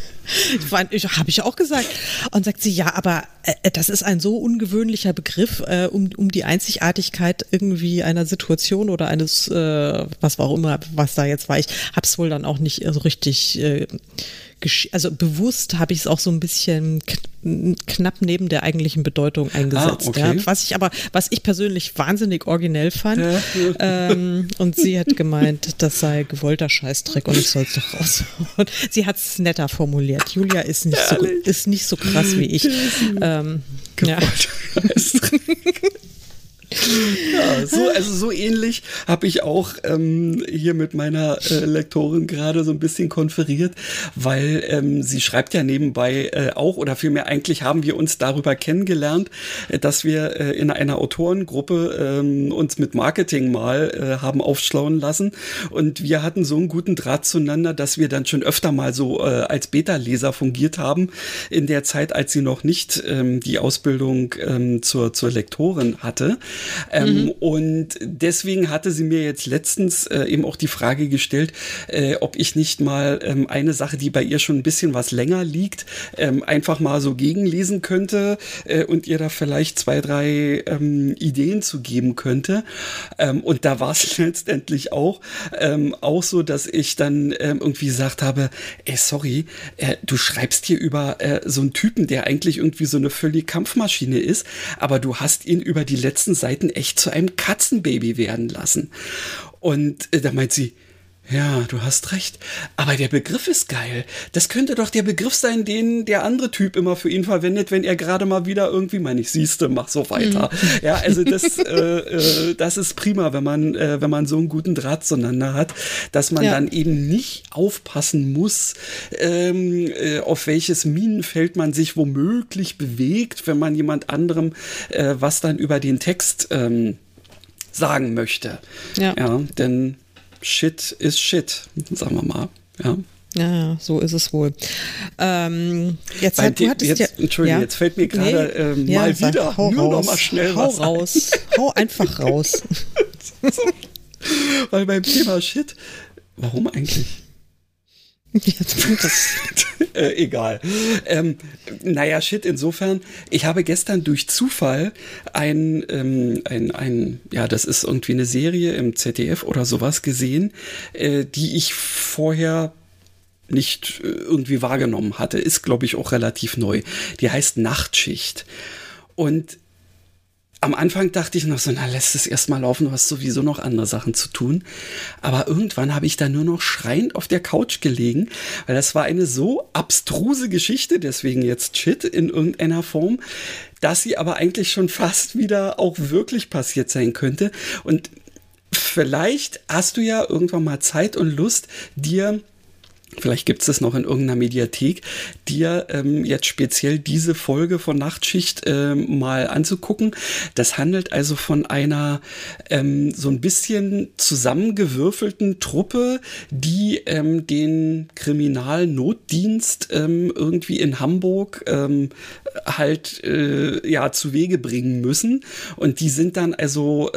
Habe ich auch gesagt. Und sagt sie, ja, aber äh, das ist ein so ungewöhnlicher Begriff, äh, um, um die Einzigartigkeit irgendwie einer Situation oder eines, äh, was war auch immer, was da jetzt war. Ich habe es wohl dann auch nicht so richtig äh, also bewusst habe ich es auch so ein bisschen knapp neben der eigentlichen Bedeutung eingesetzt. Ah, okay. ja. Was ich aber, was ich persönlich wahnsinnig originell fand. Ja. Ähm, und sie hat gemeint, das sei gewollter Scheißdreck und ich soll es doch raus. Und sie hat es netter formuliert. Julia ist nicht, so, ist nicht so krass wie ich. Ähm, ja. [laughs] Ja, so, also so ähnlich habe ich auch ähm, hier mit meiner äh, Lektorin gerade so ein bisschen konferiert, weil ähm, sie schreibt ja nebenbei äh, auch, oder vielmehr eigentlich haben wir uns darüber kennengelernt, äh, dass wir äh, in einer Autorengruppe äh, uns mit Marketing mal äh, haben aufschlauen lassen und wir hatten so einen guten Draht zueinander, dass wir dann schon öfter mal so äh, als Beta-Leser fungiert haben in der Zeit, als sie noch nicht ähm, die Ausbildung ähm, zur, zur Lektorin hatte. Ähm, mhm. Und deswegen hatte sie mir jetzt letztens äh, eben auch die Frage gestellt, äh, ob ich nicht mal ähm, eine Sache, die bei ihr schon ein bisschen was länger liegt, ähm, einfach mal so gegenlesen könnte äh, und ihr da vielleicht zwei, drei ähm, Ideen zu geben könnte. Ähm, und da war es [laughs] letztendlich auch, ähm, auch so, dass ich dann irgendwie gesagt habe, ey, sorry, äh, du schreibst hier über äh, so einen Typen, der eigentlich irgendwie so eine völlige Kampfmaschine ist, aber du hast ihn über die letzten Seiten Seiten echt zu einem Katzenbaby werden lassen. Und äh, da meint sie, ja, du hast recht. Aber der Begriff ist geil. Das könnte doch der Begriff sein, den der andere Typ immer für ihn verwendet, wenn er gerade mal wieder irgendwie, meine ich, siehste, mach so weiter. Mhm. [laughs] Ja, also das, äh, äh, das ist prima, wenn man, äh, wenn man so einen guten Draht zueinander hat, dass man ja. dann eben nicht aufpassen muss, ähm, äh, auf welches Minenfeld man sich womöglich bewegt, wenn man jemand anderem äh, was dann über den Text ähm, sagen möchte. Ja, ja denn Shit ist Shit, sagen wir mal. Ja. Ja, so ist es wohl. Ähm, jetzt, halt, du hattest jetzt, ja, Entschuldigung, ja? jetzt fällt mir gerade nee, ähm, ja, mal sag, wieder hau nur raus, noch mal schnell hau was raus, ein. [laughs] hau einfach raus. Weil beim Thema Shit, warum eigentlich? Äh, egal. Ähm, naja, shit, insofern, ich habe gestern durch Zufall ein, ähm, ein, ein, ja, das ist irgendwie eine Serie im ZDF oder sowas gesehen, äh, die ich vorher nicht äh, irgendwie wahrgenommen hatte. Ist, glaube ich, auch relativ neu. Die heißt Nachtschicht. Und am Anfang dachte ich noch so, na, lässt es erstmal laufen, du hast sowieso noch andere Sachen zu tun. Aber irgendwann habe ich da nur noch schreiend auf der Couch gelegen, weil das war eine so abstruse Geschichte, deswegen jetzt Shit in irgendeiner Form, dass sie aber eigentlich schon fast wieder auch wirklich passiert sein könnte. Und vielleicht hast du ja irgendwann mal Zeit und Lust, dir Vielleicht gibt es das noch in irgendeiner Mediathek, dir ähm, jetzt speziell diese Folge von Nachtschicht ähm, mal anzugucken. Das handelt also von einer ähm, so ein bisschen zusammengewürfelten Truppe, die ähm, den Kriminalnotdienst ähm, irgendwie in Hamburg ähm, halt äh, ja zu Wege bringen müssen. Und die sind dann also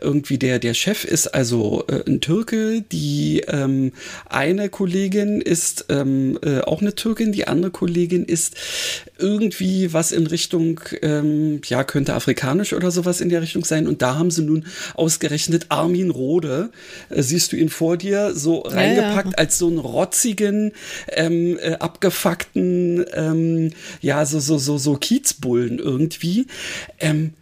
irgendwie der, der Chef ist also äh, ein Türke, die eine Kollegin ist ähm, äh, auch eine Türkin, die andere Kollegin ist irgendwie was in Richtung, ähm, ja, könnte afrikanisch oder sowas in der Richtung sein. Und da haben sie nun ausgerechnet Armin Rode, äh, siehst du ihn vor dir, so reingepackt ja, ja. als so einen rotzigen, ähm, äh, abgefuckten, ähm, ja, so so, so, so Kiezbullen irgendwie. Ähm,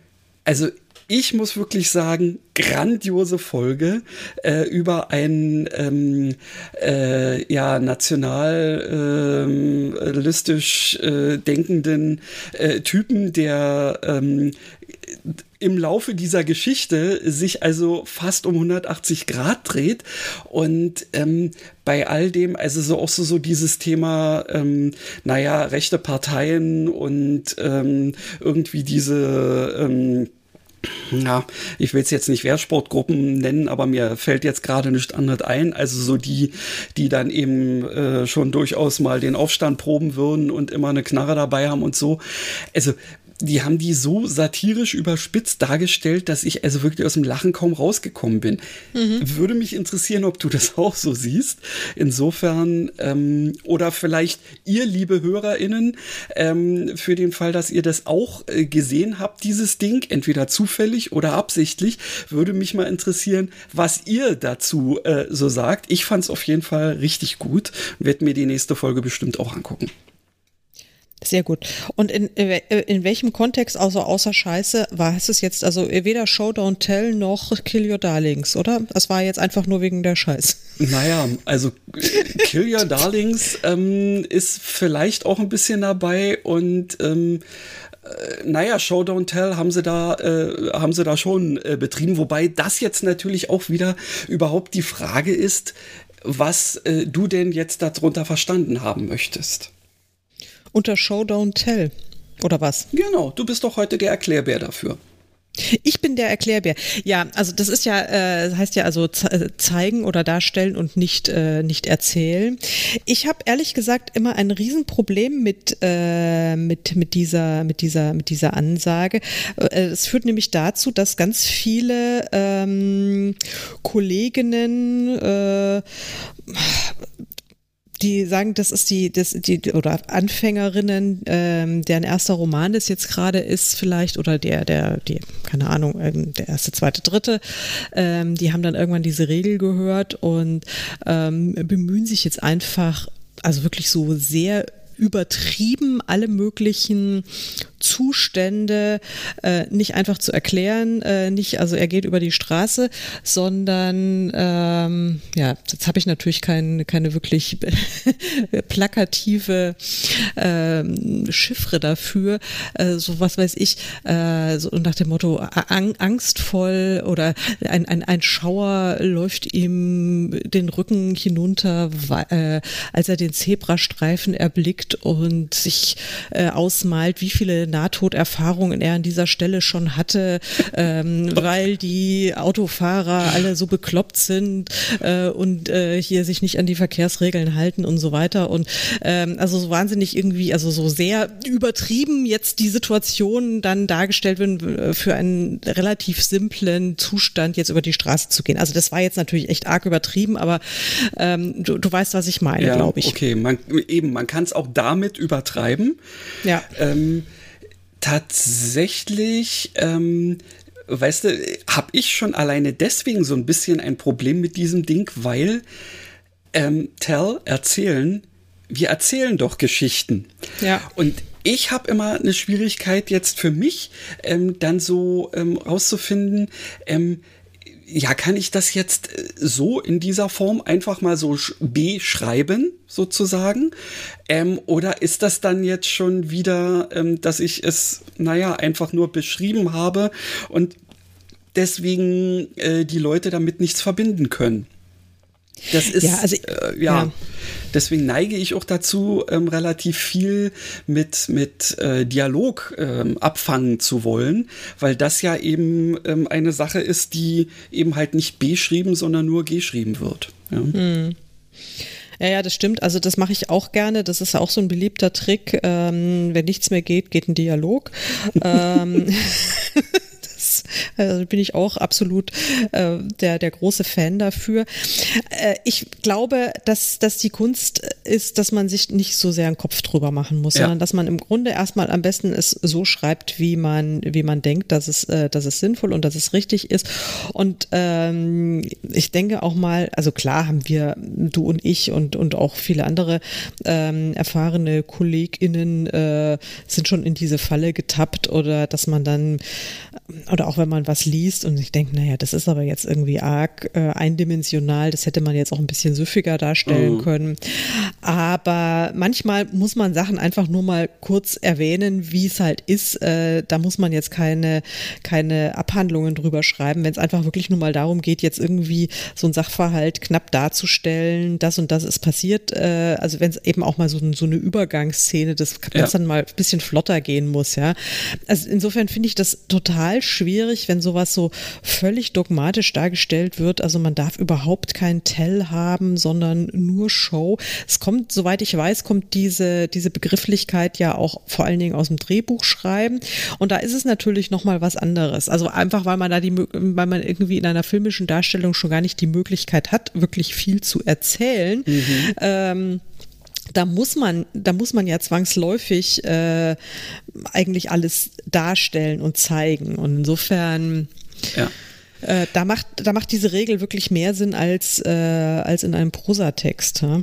also ich muss wirklich sagen, grandiose Folge äh, über einen ähm, äh, ja nationalistisch ähm, äh, denkenden äh, Typen, der ähm, im Laufe dieser Geschichte sich also fast um 180 Grad dreht und ähm, bei all dem, also so auch so, so dieses Thema, ähm, naja, rechte Parteien und ähm, irgendwie diese ähm, ja, ich will es jetzt nicht Wehrsportgruppen nennen, aber mir fällt jetzt gerade nicht anderes ein. Also so die, die dann eben äh, schon durchaus mal den Aufstand proben würden und immer eine Knarre dabei haben und so. Also die haben die so satirisch überspitzt dargestellt, dass ich also wirklich aus dem Lachen kaum rausgekommen bin. Mhm. Würde mich interessieren, ob du das [laughs] auch so siehst. Insofern, ähm, oder vielleicht ihr, liebe HörerInnen, ähm, für den Fall, dass ihr das auch äh, gesehen habt, dieses Ding, entweder zufällig oder absichtlich, würde mich mal interessieren, was ihr dazu äh, so sagt. Ich fand es auf jeden Fall richtig gut werde mir die nächste Folge bestimmt auch angucken. Sehr gut. Und in, äh, in welchem Kontext, also außer Scheiße, war es jetzt also weder Show Don't Tell noch Kill Your Darlings, oder? Das war jetzt einfach nur wegen der Scheiß. Naja, also Kill Your [laughs] Darlings ähm, ist vielleicht auch ein bisschen dabei und ähm, äh, naja, Show Don't Tell haben sie da, äh, haben sie da schon äh, betrieben, wobei das jetzt natürlich auch wieder überhaupt die Frage ist, was äh, du denn jetzt darunter verstanden haben möchtest unter Show Don't Tell. Oder was? Genau, du bist doch heute der Erklärbär dafür. Ich bin der Erklärbär. Ja, also das ist ja, äh, heißt ja also äh, zeigen oder darstellen und nicht äh, nicht erzählen. Ich habe ehrlich gesagt immer ein Riesenproblem mit äh, mit mit dieser mit dieser mit dieser Ansage. Äh, es führt nämlich dazu, dass ganz viele ähm, Kolleginnen äh, die sagen, das ist die, das, die oder Anfängerinnen, ähm, deren erster Roman das jetzt gerade ist, vielleicht, oder der, der, die, keine Ahnung, ähm, der erste, zweite, dritte, ähm, die haben dann irgendwann diese Regel gehört und ähm, bemühen sich jetzt einfach, also wirklich so sehr übertrieben alle möglichen Zustände äh, nicht einfach zu erklären, äh, nicht, also er geht über die Straße, sondern ähm, ja, jetzt habe ich natürlich kein, keine wirklich [laughs] plakative ähm, Chiffre dafür, äh, so was weiß ich, äh, so nach dem Motto ang angstvoll oder ein, ein, ein Schauer läuft ihm den Rücken hinunter, äh, als er den Zebrastreifen erblickt und sich äh, ausmalt, wie viele Nahtoderfahrungen er an dieser Stelle schon hatte, ähm, weil die Autofahrer alle so bekloppt sind äh, und äh, hier sich nicht an die Verkehrsregeln halten und so weiter. Und ähm, also so wahnsinnig irgendwie, also so sehr übertrieben jetzt die Situation dann dargestellt wird, äh, für einen relativ simplen Zustand jetzt über die Straße zu gehen. Also das war jetzt natürlich echt arg übertrieben, aber ähm, du, du weißt, was ich meine, ja, glaube ich. Okay, man, eben, man kann es auch damit übertreiben. Ja. Ähm, tatsächlich, ähm, weißt du, habe ich schon alleine deswegen so ein bisschen ein Problem mit diesem Ding, weil ähm, Tell erzählen, wir erzählen doch Geschichten. Ja. Und ich habe immer eine Schwierigkeit jetzt für mich ähm, dann so ähm, rauszufinden, ähm, ja, kann ich das jetzt äh, so in dieser Form einfach mal so beschreiben, sozusagen? Ähm, oder ist das dann jetzt schon wieder, ähm, dass ich es, naja, einfach nur beschrieben habe und deswegen äh, die Leute damit nichts verbinden können? Das ist, ja, also, äh, ja. ja. deswegen neige ich auch dazu, ähm, relativ viel mit, mit äh, Dialog ähm, abfangen zu wollen, weil das ja eben ähm, eine Sache ist, die eben halt nicht beschrieben, sondern nur geschrieben wird. Ja. Hm. Ja, ja, das stimmt. Also das mache ich auch gerne. Das ist auch so ein beliebter Trick. Ähm, wenn nichts mehr geht, geht ein Dialog. ähm, [laughs] [laughs] also bin ich auch absolut äh, der, der große Fan dafür. Äh, ich glaube, dass, dass die Kunst ist, dass man sich nicht so sehr einen Kopf drüber machen muss, ja. sondern dass man im Grunde erstmal am besten es so schreibt, wie man, wie man denkt, dass es, äh, dass es sinnvoll und dass es richtig ist. Und ähm, ich denke auch mal, also klar haben wir, du und ich und, und auch viele andere ähm, erfahrene KollegInnen äh, sind schon in diese Falle getappt oder dass man dann, oder auch wenn man was liest und ich denke, naja, das ist aber jetzt irgendwie arg äh, eindimensional, das hätte man jetzt auch ein bisschen süffiger darstellen mhm. können. Aber manchmal muss man Sachen einfach nur mal kurz erwähnen, wie es halt ist. Äh, da muss man jetzt keine, keine Abhandlungen drüber schreiben, wenn es einfach wirklich nur mal darum geht, jetzt irgendwie so ein Sachverhalt knapp darzustellen, das und das ist passiert. Äh, also wenn es eben auch mal so, so eine Übergangsszene, das ja. dann mal ein bisschen flotter gehen muss, ja. Also insofern finde ich das total schwierig, wenn wenn sowas so völlig dogmatisch dargestellt wird. Also man darf überhaupt keinen Tell haben, sondern nur Show. Es kommt, soweit ich weiß, kommt diese, diese Begrifflichkeit ja auch vor allen Dingen aus dem Drehbuchschreiben. Und da ist es natürlich nochmal was anderes. Also einfach, weil man da die, weil man irgendwie in einer filmischen Darstellung schon gar nicht die Möglichkeit hat, wirklich viel zu erzählen. Mhm. Ähm, da muss man, da muss man ja zwangsläufig äh, eigentlich alles darstellen und zeigen. Und insofern, ja. äh, da macht, da macht diese Regel wirklich mehr Sinn als, äh, als in einem Prosatext. Ja?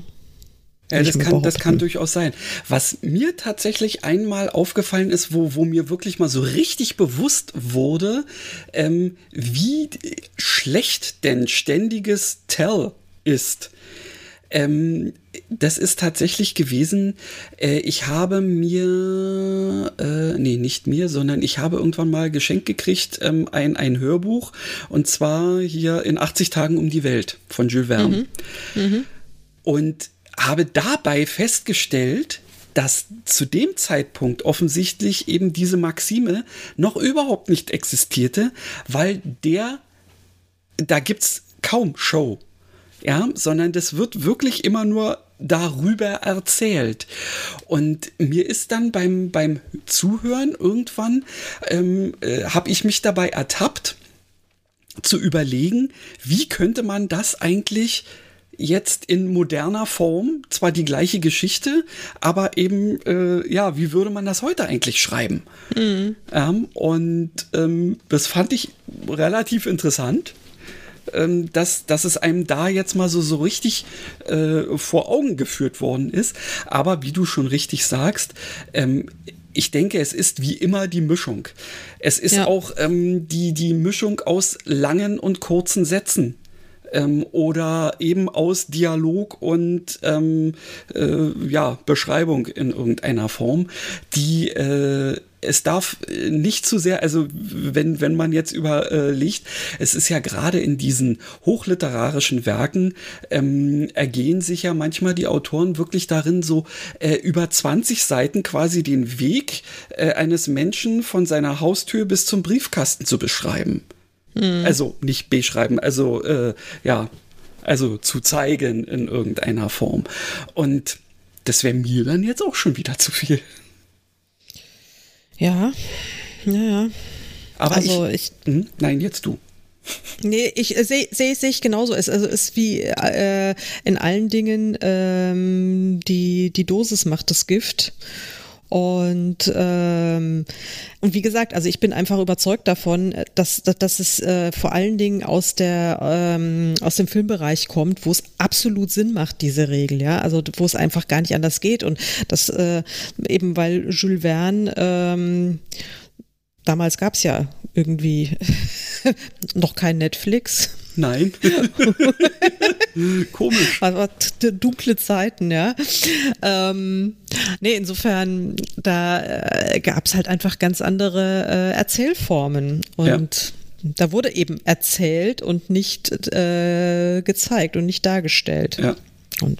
Ja, das kann, das kann durchaus sein. Was mir tatsächlich einmal aufgefallen ist, wo, wo mir wirklich mal so richtig bewusst wurde, ähm, wie schlecht denn ständiges Tell ist. Ähm, das ist tatsächlich gewesen, äh, ich habe mir, äh, nee, nicht mir, sondern ich habe irgendwann mal geschenkt gekriegt, ähm, ein, ein Hörbuch, und zwar hier in 80 Tagen um die Welt von Jules Verne. Mhm. Mhm. Und habe dabei festgestellt, dass zu dem Zeitpunkt offensichtlich eben diese Maxime noch überhaupt nicht existierte, weil der, da gibt's kaum Show ja, sondern das wird wirklich immer nur darüber erzählt. Und mir ist dann beim, beim Zuhören irgendwann, ähm, äh, habe ich mich dabei ertappt, zu überlegen, wie könnte man das eigentlich jetzt in moderner Form, zwar die gleiche Geschichte, aber eben, äh, ja, wie würde man das heute eigentlich schreiben? Mhm. Ähm, und ähm, das fand ich relativ interessant ähm, dass, dass es einem da jetzt mal so, so richtig äh, vor Augen geführt worden ist. Aber wie du schon richtig sagst, ähm, ich denke, es ist wie immer die Mischung. Es ist ja. auch ähm, die, die Mischung aus langen und kurzen Sätzen. Ähm, oder eben aus Dialog und ähm, äh, ja, Beschreibung in irgendeiner Form, die äh, es darf äh, nicht zu sehr, also wenn, wenn man jetzt überlegt, es ist ja gerade in diesen hochliterarischen Werken, ähm, ergehen sich ja manchmal die Autoren wirklich darin, so äh, über 20 Seiten quasi den Weg äh, eines Menschen von seiner Haustür bis zum Briefkasten zu beschreiben. Hm. Also nicht beschreiben, also äh, ja, also zu zeigen in irgendeiner Form. Und das wäre mir dann jetzt auch schon wieder zu viel. Ja, ja, ja. Aber also ich, ich hm, nein, jetzt du. Nee, ich äh, sehe sehe seh ich genauso. Es also ist wie äh, in allen Dingen ähm, die die Dosis macht das Gift. Und, ähm, und wie gesagt, also ich bin einfach überzeugt davon, dass, dass, dass es äh, vor allen Dingen aus, der, ähm, aus dem Filmbereich kommt, wo es absolut Sinn macht, diese Regel, ja, also wo es einfach gar nicht anders geht. Und das äh, eben, weil Jules Verne ähm, damals gab es ja irgendwie [laughs] noch kein Netflix. Nein. [laughs] Komisch. Also dunkle Zeiten, ja. Ähm, nee, insofern, da äh, gab es halt einfach ganz andere äh, Erzählformen. Und ja. da wurde eben erzählt und nicht äh, gezeigt und nicht dargestellt. Ja. Und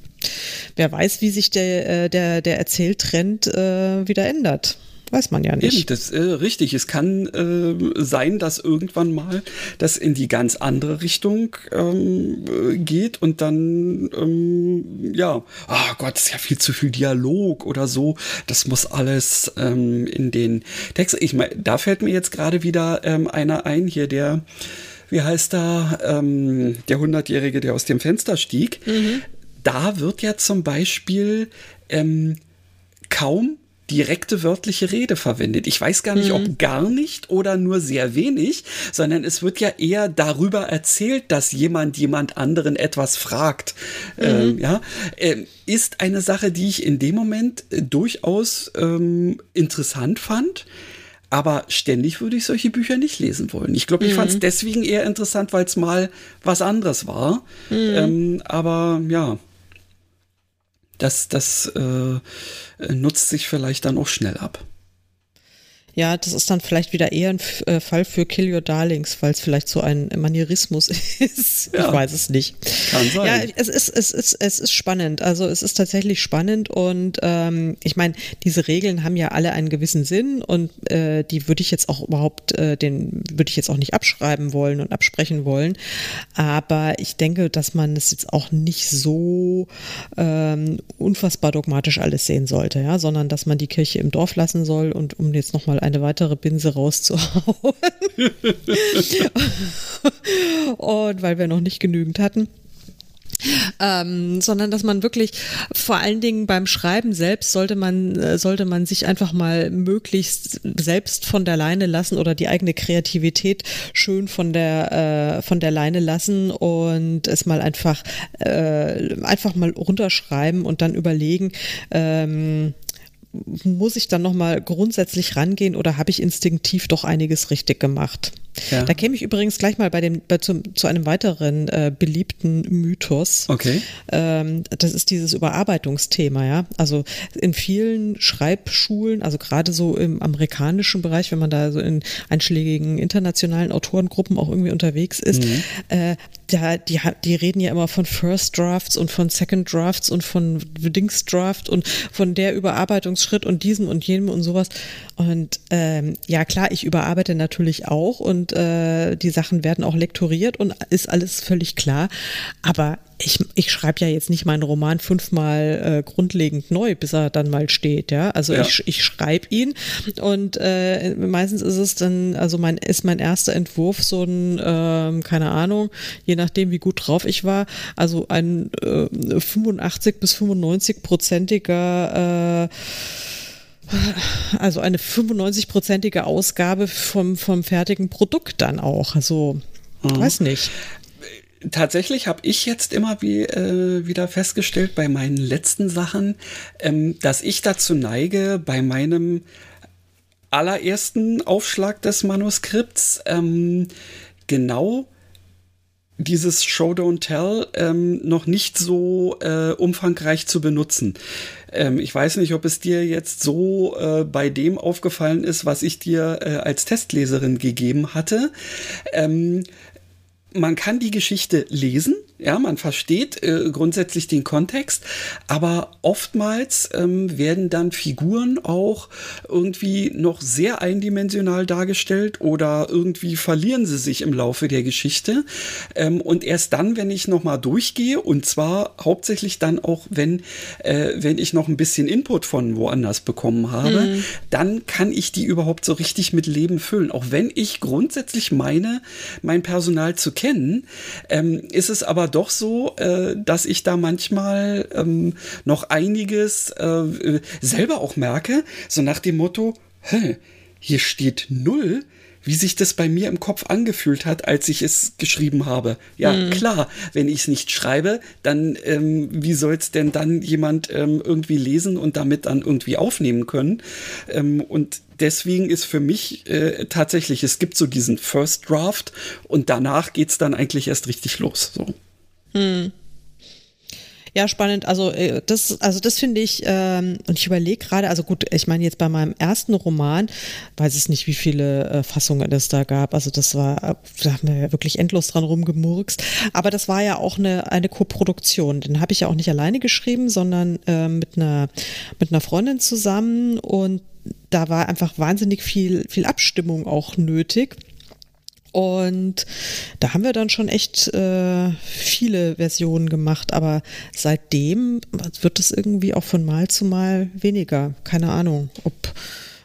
wer weiß, wie sich der, äh, der, der Erzähltrend äh, wieder ändert. Weiß man ja nicht. Eben, das äh, richtig. Es kann äh, sein, dass irgendwann mal das in die ganz andere Richtung ähm, äh, geht und dann, ähm, ja, oh Gott, ist ja viel zu viel Dialog oder so. Das muss alles ähm, in den Text. Ich meine, da fällt mir jetzt gerade wieder ähm, einer ein, hier der wie heißt da, ähm, der Hundertjährige, der aus dem Fenster stieg. Mhm. Da wird ja zum Beispiel ähm, kaum direkte wörtliche Rede verwendet. Ich weiß gar nicht, mhm. ob gar nicht oder nur sehr wenig, sondern es wird ja eher darüber erzählt, dass jemand jemand anderen etwas fragt. Mhm. Ähm, ja, ähm, ist eine Sache, die ich in dem Moment äh, durchaus ähm, interessant fand. Aber ständig würde ich solche Bücher nicht lesen wollen. Ich glaube, ich mhm. fand es deswegen eher interessant, weil es mal was anderes war. Mhm. Ähm, aber ja, das, das äh, nutzt sich vielleicht dann auch schnell ab. Ja, das ist dann vielleicht wieder eher ein äh, Fall für Kill Your Darlings, weil es vielleicht so ein Manierismus [laughs] ist. Ja. Ich weiß es nicht. Kann sein. Ja, es ist, es ist, es ist spannend. Also es ist tatsächlich spannend und ähm, ich meine, diese Regeln haben ja alle einen gewissen Sinn und äh, die würde ich jetzt auch überhaupt, äh, den würde ich jetzt auch nicht abschreiben wollen und absprechen wollen. Aber ich denke, dass man es jetzt auch nicht so ähm, unfassbar dogmatisch alles sehen sollte, ja, sondern dass man die Kirche im Dorf lassen soll und um jetzt nochmal eine weitere Binse rauszuhauen. [laughs] und weil wir noch nicht genügend hatten. Ähm, sondern dass man wirklich vor allen Dingen beim Schreiben selbst sollte man äh, sollte man sich einfach mal möglichst selbst von der Leine lassen oder die eigene Kreativität schön von der äh, von der Leine lassen und es mal einfach äh, einfach mal runterschreiben und dann überlegen ähm, muss ich dann nochmal grundsätzlich rangehen oder habe ich instinktiv doch einiges richtig gemacht? Ja. Da käme ich übrigens gleich mal bei dem, bei zum, zu einem weiteren äh, beliebten Mythos. Okay. Ähm, das ist dieses Überarbeitungsthema, ja. Also in vielen Schreibschulen, also gerade so im amerikanischen Bereich, wenn man da so in einschlägigen internationalen Autorengruppen auch irgendwie unterwegs ist, mhm. äh, da, die, die reden ja immer von First Drafts und von Second Drafts und von Dings Draft und von der Überarbeitungsschritt und diesem und jenem und sowas. Und ähm, ja, klar, ich überarbeite natürlich auch und äh, die Sachen werden auch lektoriert und ist alles völlig klar. Aber ich, ich schreibe ja jetzt nicht meinen Roman fünfmal äh, grundlegend neu, bis er dann mal steht, ja. Also ja. ich, ich schreibe ihn und äh, meistens ist es dann, also mein, ist mein erster Entwurf so ein, äh, keine Ahnung, je nachdem wie gut drauf ich war, also ein äh, 85 bis 95-prozentiger äh, also eine 95-prozentige Ausgabe vom, vom fertigen Produkt dann auch. Also, mhm. weiß nicht. Tatsächlich habe ich jetzt immer wie, äh, wieder festgestellt bei meinen letzten Sachen, ähm, dass ich dazu neige, bei meinem allerersten Aufschlag des Manuskripts ähm, genau dieses Show Don't Tell ähm, noch nicht so äh, umfangreich zu benutzen. Ähm, ich weiß nicht, ob es dir jetzt so äh, bei dem aufgefallen ist, was ich dir äh, als Testleserin gegeben hatte. Ähm, man kann die Geschichte lesen, ja, man versteht äh, grundsätzlich den Kontext, aber oftmals ähm, werden dann Figuren auch irgendwie noch sehr eindimensional dargestellt oder irgendwie verlieren sie sich im Laufe der Geschichte. Ähm, und erst dann, wenn ich nochmal durchgehe, und zwar hauptsächlich dann auch, wenn, äh, wenn ich noch ein bisschen Input von woanders bekommen habe, mhm. dann kann ich die überhaupt so richtig mit Leben füllen. Auch wenn ich grundsätzlich meine, mein Personal zu kennen, ähm, ist es aber doch so, äh, dass ich da manchmal ähm, noch einiges äh, selber auch merke, so nach dem Motto, hä, hier steht null, wie sich das bei mir im Kopf angefühlt hat, als ich es geschrieben habe. Ja, mhm. klar, wenn ich es nicht schreibe, dann ähm, wie soll es denn dann jemand ähm, irgendwie lesen und damit dann irgendwie aufnehmen können? Ähm, und deswegen ist für mich äh, tatsächlich, es gibt so diesen First Draft und danach geht es dann eigentlich erst richtig los. So. Hm. Ja, spannend. Also äh, das, also das finde ich, ähm, und ich überlege gerade, also gut, ich meine jetzt bei meinem ersten Roman, weiß ich nicht, wie viele äh, Fassungen es da gab. Also das war, da haben wir wirklich endlos dran rumgemurkst. Aber das war ja auch eine, eine Co-Produktion. Den habe ich ja auch nicht alleine geschrieben, sondern äh, mit einer mit einer Freundin zusammen und da war einfach wahnsinnig viel, viel Abstimmung auch nötig. Und da haben wir dann schon echt äh, viele Versionen gemacht, aber seitdem wird es irgendwie auch von Mal zu Mal weniger. Keine Ahnung, ob.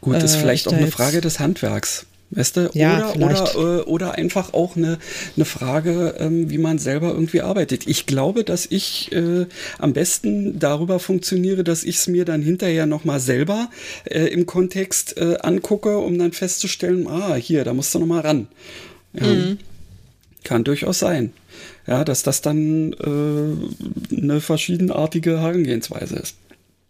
Gut, ist äh, vielleicht auch eine Frage des Handwerks. Weißt du? Ja, oder, oder, äh, oder einfach auch eine, eine Frage, ähm, wie man selber irgendwie arbeitet. Ich glaube, dass ich äh, am besten darüber funktioniere, dass ich es mir dann hinterher nochmal selber äh, im Kontext äh, angucke, um dann festzustellen, ah, hier, da musst du nochmal ran. Mhm. Kann durchaus sein. Ja, dass das dann äh, eine verschiedenartige Herangehensweise ist.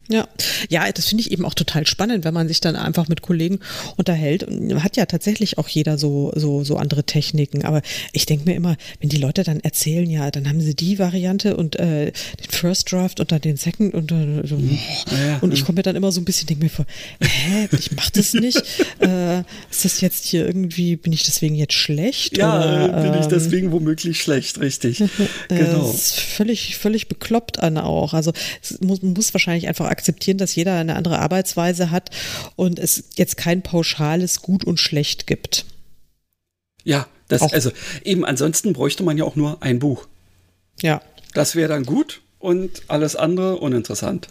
Ja, ja, das finde ich eben auch total spannend, wenn man sich dann einfach mit Kollegen unterhält. Und hat ja tatsächlich auch jeder so so so andere Techniken. Aber ich denke mir immer, wenn die Leute dann erzählen, ja, dann haben sie die Variante und äh, den First Draft und dann den Second und äh, so, ja, und ich komme mir dann immer so ein bisschen, denke mir vor, hä, ich mache das nicht. [laughs] äh, ist das jetzt hier irgendwie, bin ich deswegen jetzt schlecht? Ja, oder, bin ich ähm, deswegen womöglich schlecht, richtig. [laughs] genau. Das ist völlig völlig bekloppt an auch. Also es muss, muss wahrscheinlich einfach akzeptieren, dass jeder eine andere Arbeitsweise hat und es jetzt kein pauschales Gut und Schlecht gibt. Ja, das, auch. also eben ansonsten bräuchte man ja auch nur ein Buch. Ja. Das wäre dann gut und alles andere uninteressant.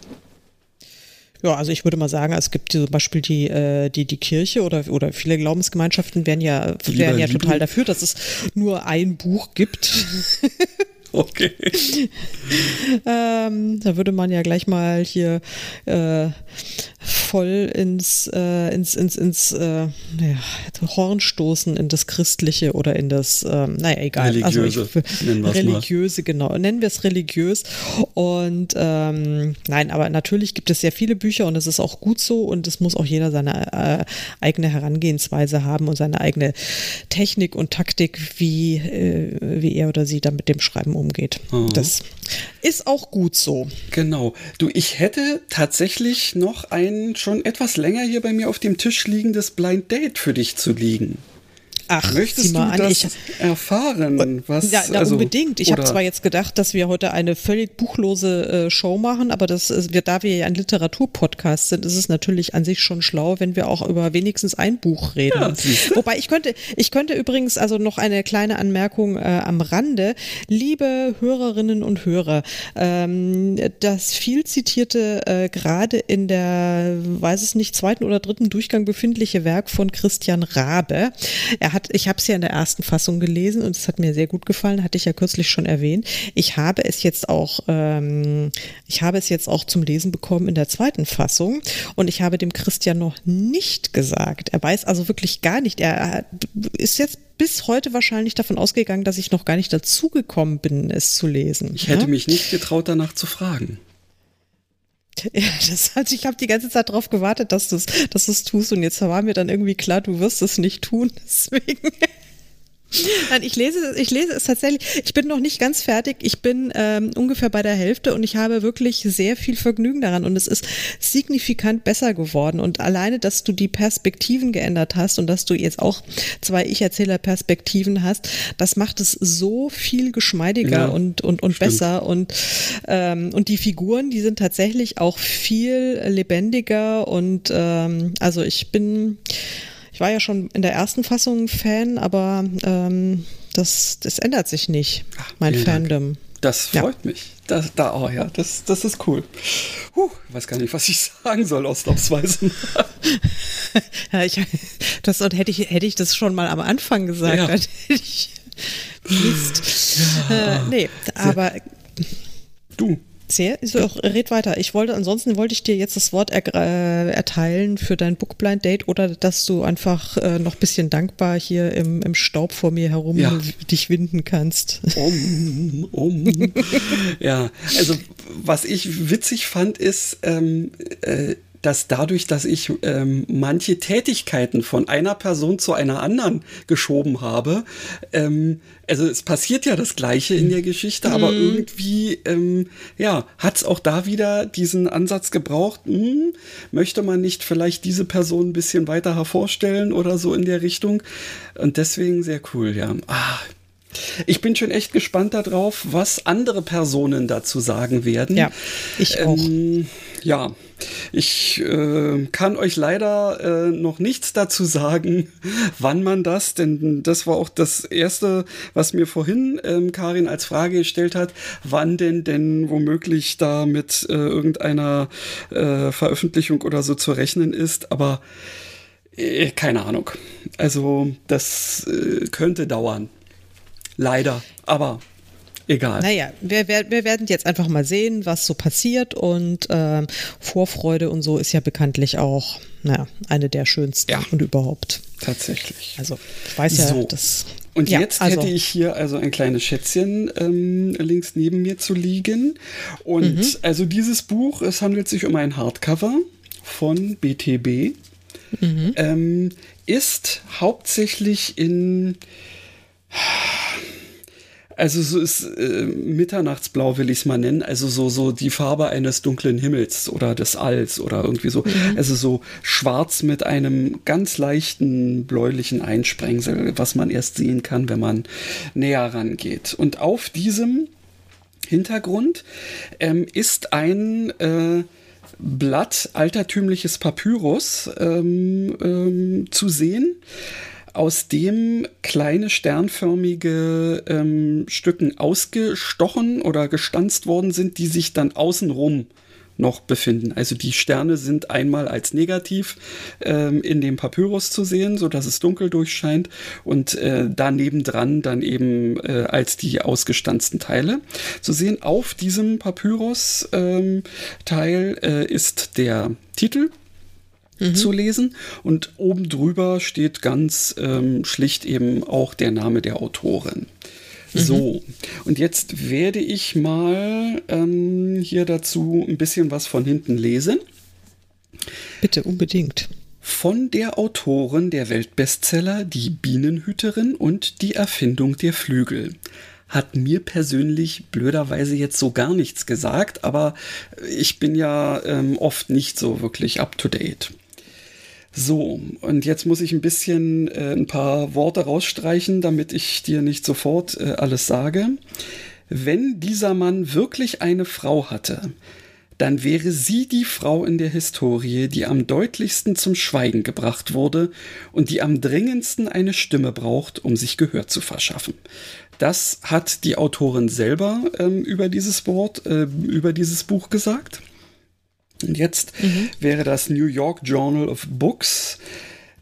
Ja, also ich würde mal sagen, es gibt zum Beispiel die, äh, die, die Kirche oder, oder viele Glaubensgemeinschaften wären ja, wären ja total dafür, dass es nur ein Buch gibt. [laughs] [laughs] Okay. ähm, da würde man ja gleich mal hier äh, voll ins, äh, ins, ins, ins äh, ja, Horn stoßen in das Christliche oder in das, ähm, naja, egal. Religiöse. Also ich, nennen religiöse, mal. genau. Nennen wir es religiös. Und ähm, nein, aber natürlich gibt es sehr viele Bücher und es ist auch gut so und es muss auch jeder seine äh, eigene Herangehensweise haben und seine eigene Technik und Taktik, wie, äh, wie er oder sie dann mit dem Schreiben umgeht. Mhm. Das ist auch gut so. Genau. Du, ich hätte tatsächlich noch ein schon etwas länger hier bei mir auf dem Tisch liegendes Blind Date für dich zu liegen. Ach, möchtest du an, das ich, erfahren? Was, ja, na, also, unbedingt. Ich habe zwar jetzt gedacht, dass wir heute eine völlig buchlose äh, Show machen, aber das ist, wir, da wir ja ein Literaturpodcast sind, ist es natürlich an sich schon schlau, wenn wir auch über wenigstens ein Buch reden. Ja, Wobei ich könnte, ich könnte übrigens also noch eine kleine Anmerkung äh, am Rande, liebe Hörerinnen und Hörer, ähm, das viel zitierte äh, gerade in der, weiß es nicht, zweiten oder dritten Durchgang befindliche Werk von Christian Rabe. Er hat hat, ich habe es ja in der ersten Fassung gelesen und es hat mir sehr gut gefallen, hatte ich ja kürzlich schon erwähnt. Ich habe es jetzt auch, ähm, ich habe es jetzt auch zum Lesen bekommen in der zweiten Fassung und ich habe dem Christian noch nicht gesagt. Er weiß also wirklich gar nicht. Er ist jetzt bis heute wahrscheinlich davon ausgegangen, dass ich noch gar nicht dazugekommen bin, es zu lesen. Ich hätte ja? mich nicht getraut, danach zu fragen. [laughs] Ja, das, also ich habe die ganze Zeit darauf gewartet, dass du es dass tust und jetzt war mir dann irgendwie klar, du wirst es nicht tun. [laughs] Deswegen. Nein, ich lese, ich lese es tatsächlich. Ich bin noch nicht ganz fertig. Ich bin ähm, ungefähr bei der Hälfte und ich habe wirklich sehr viel Vergnügen daran und es ist signifikant besser geworden. Und alleine, dass du die Perspektiven geändert hast und dass du jetzt auch zwei Ich-Erzähler-Perspektiven hast, das macht es so viel geschmeidiger ja, und, und, und besser. Und, ähm, und die Figuren, die sind tatsächlich auch viel lebendiger und ähm, also ich bin ich war ja schon in der ersten Fassung Fan, aber ähm, das, das ändert sich nicht, Ach, mein Fandom. Dank. Das freut ja. mich. Das, da, oh ja, das, das ist cool. Huh, weiß gar nicht, was ich [laughs] sagen soll, ausnahmsweise. [laughs] ja, ich, das, und hätte ich, hätte ich das schon mal am Anfang gesagt, ja. hätte ich. [laughs] Mist. Ja. Äh, nee, aber. Du, sehr, so, red weiter. Ich wollte, ansonsten wollte ich dir jetzt das Wort er, äh, erteilen für dein Bookblind Date oder dass du einfach äh, noch ein bisschen dankbar hier im, im Staub vor mir herum ja. dich winden kannst. Um, um. [laughs] ja, also was ich witzig fand, ist, ähm, äh, dass dadurch, dass ich ähm, manche Tätigkeiten von einer Person zu einer anderen geschoben habe, ähm, also es passiert ja das Gleiche in der Geschichte, aber mhm. irgendwie, ähm, ja, hat es auch da wieder diesen Ansatz gebraucht, hm, möchte man nicht vielleicht diese Person ein bisschen weiter hervorstellen oder so in der Richtung. Und deswegen sehr cool, ja. Ah, ich bin schon echt gespannt darauf, was andere Personen dazu sagen werden. Ja, ich auch. Ähm, ja, ich äh, kann euch leider äh, noch nichts dazu sagen, [laughs] wann man das, denn das war auch das Erste, was mir vorhin ähm, Karin als Frage gestellt hat, wann denn denn womöglich da mit äh, irgendeiner äh, Veröffentlichung oder so zu rechnen ist, aber äh, keine Ahnung. Also das äh, könnte dauern. Leider, aber egal. Naja, wir, wir, wir werden jetzt einfach mal sehen, was so passiert und ähm, Vorfreude und so ist ja bekanntlich auch naja, eine der schönsten Ja. und überhaupt. Tatsächlich. Also ich weiß ja, So. dass Und ja, jetzt also, hätte ich hier also ein kleines Schätzchen ähm, links neben mir zu liegen. Und Mhm. also dieses Buch, es handelt sich um ein Hardcover von BTB, Mhm. ähm, ist hauptsächlich in also so ist äh, Mitternachtsblau will ich es mal nennen, also so so die Farbe eines dunklen Himmels oder des Alls oder irgendwie so, also so schwarz mit einem ganz leichten bläulichen Einsprengsel, was man erst sehen kann, wenn man näher rangeht. Und auf diesem Hintergrund ähm, ist ein äh, Blatt altertümliches Papyrus ähm, ähm, zu sehen, aus dem kleine sternförmige ähm, Stücken ausgestochen oder gestanzt worden sind, die sich dann außenrum noch befinden. Also die Sterne sind einmal als negativ ähm, in dem Papyrus zu sehen, so dass es dunkel durchscheint und äh, daneben dran dann eben äh, als die ausgestanzten Teile zu sehen. Auf diesem Papyrus ähm, Teil äh, ist der Titel zu lesen und oben drüber steht ganz ähm, schlicht eben auch der Name der Autorin. So, und jetzt werde ich mal ähm, hier dazu ein bisschen was von hinten lesen. bitte unbedingt. Von der Autorin der Weltbestseller Die Bienenhüterin und die Erfindung der Flügel. Hat mir persönlich blöderweise jetzt so gar nichts gesagt, aber ich bin ja ähm, oft nicht so wirklich up to date. So, und jetzt muss ich ein bisschen äh, ein paar Worte rausstreichen, damit ich dir nicht sofort äh, alles sage. Wenn dieser Mann wirklich eine Frau hatte, dann wäre sie die Frau in der Historie, die am deutlichsten zum Schweigen gebracht wurde und die am dringendsten eine Stimme braucht, um sich Gehör zu verschaffen. Das hat die Autorin selber ähm, über dieses Wort, äh, über dieses Buch gesagt. Und jetzt wäre das New York Journal of Books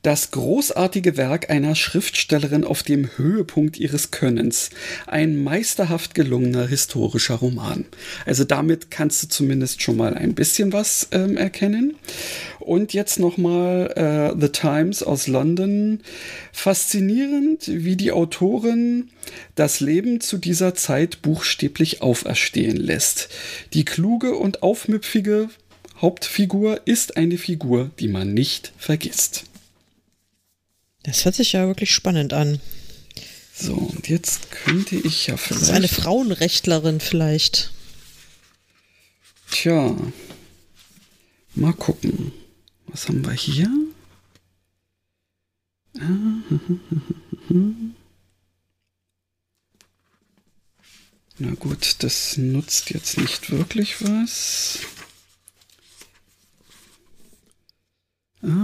das großartige Werk einer Schriftstellerin auf dem Höhepunkt ihres Könnens. Ein meisterhaft gelungener historischer Roman. Also damit kannst du zumindest schon mal ein bisschen was ähm, erkennen. Und jetzt nochmal äh, The Times aus London. Faszinierend, wie die Autorin das Leben zu dieser Zeit buchstäblich auferstehen lässt. Die kluge und aufmüpfige Hauptfigur ist eine Figur, die man nicht vergisst. Das hört sich ja wirklich spannend an. So, und jetzt könnte ich ja Das ist eine vielleicht. Frauenrechtlerin vielleicht. Tja, mal gucken. Was haben wir hier? [laughs] Na gut, das nutzt jetzt nicht wirklich was.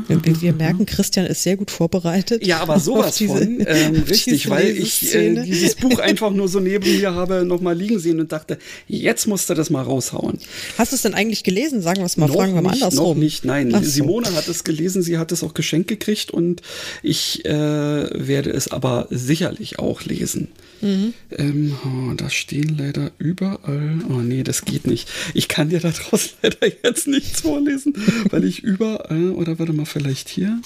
Wir, wir merken, Christian ist sehr gut vorbereitet. Ja, aber sowas diese- von. Ähm, [laughs] richtig, weil ich äh, dieses Buch einfach nur so neben mir habe nochmal liegen sehen und dachte, jetzt musst du das mal raushauen. Hast du es denn eigentlich gelesen? Sagen wir es mal, noch fragen wir mal nicht, andersrum. Noch nicht, nein. So. Simone hat es gelesen, sie hat es auch geschenkt gekriegt und ich äh, werde es aber sicherlich auch lesen. Mhm. Ähm, oh, da stehen leider überall. Oh nee, das geht nicht. Ich kann dir da draußen [laughs] leider jetzt nichts vorlesen, weil ich überall, oder warte mal, vielleicht hier.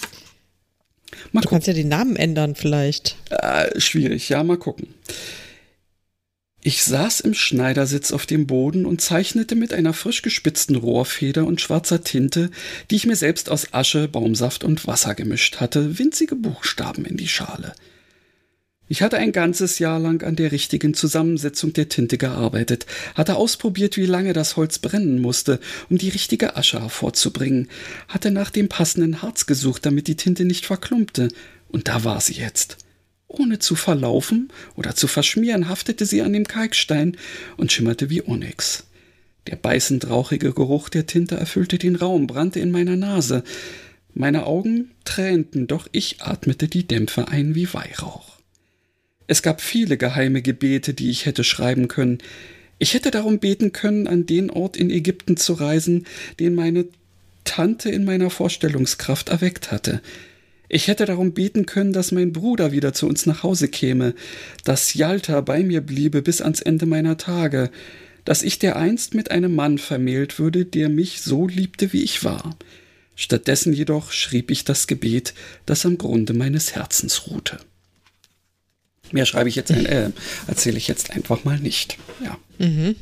Mal Du kannst ja die Namen ändern vielleicht. äh, schwierig, ja, mal gucken. Ich saß im Schneidersitz auf dem Boden und zeichnete mit einer frisch gespitzten Rohrfeder und schwarzer Tinte, die ich mir selbst aus Asche, Baumsaft und Wasser gemischt hatte, winzige Buchstaben in die Schale. Ich hatte ein ganzes Jahr lang an der richtigen Zusammensetzung der Tinte gearbeitet, hatte ausprobiert, wie lange das Holz brennen musste, um die richtige Asche hervorzubringen, hatte nach dem passenden Harz gesucht, damit die Tinte nicht verklumpte, und da war sie jetzt. Ohne zu verlaufen oder zu verschmieren, haftete sie an dem Kalkstein und schimmerte wie Onyx. Der beißend rauchige Geruch der Tinte erfüllte den Raum, brannte in meiner Nase. Meine Augen tränten, doch ich atmete die Dämpfe ein wie Weihrauch. Es gab viele geheime Gebete, die ich hätte schreiben können. Ich hätte darum beten können, an den Ort in Ägypten zu reisen, den meine Tante in meiner Vorstellungskraft erweckt hatte. Ich hätte darum beten können, dass mein Bruder wieder zu uns nach Hause käme, dass Jalta bei mir bliebe bis ans Ende meiner Tage, dass ich dereinst mit einem Mann vermählt würde, der mich so liebte, wie ich war. Stattdessen jedoch schrieb ich das Gebet, das am Grunde meines Herzens ruhte. Mehr schreibe ich jetzt, ein, äh, erzähle ich jetzt einfach mal nicht. Ja. Mhm.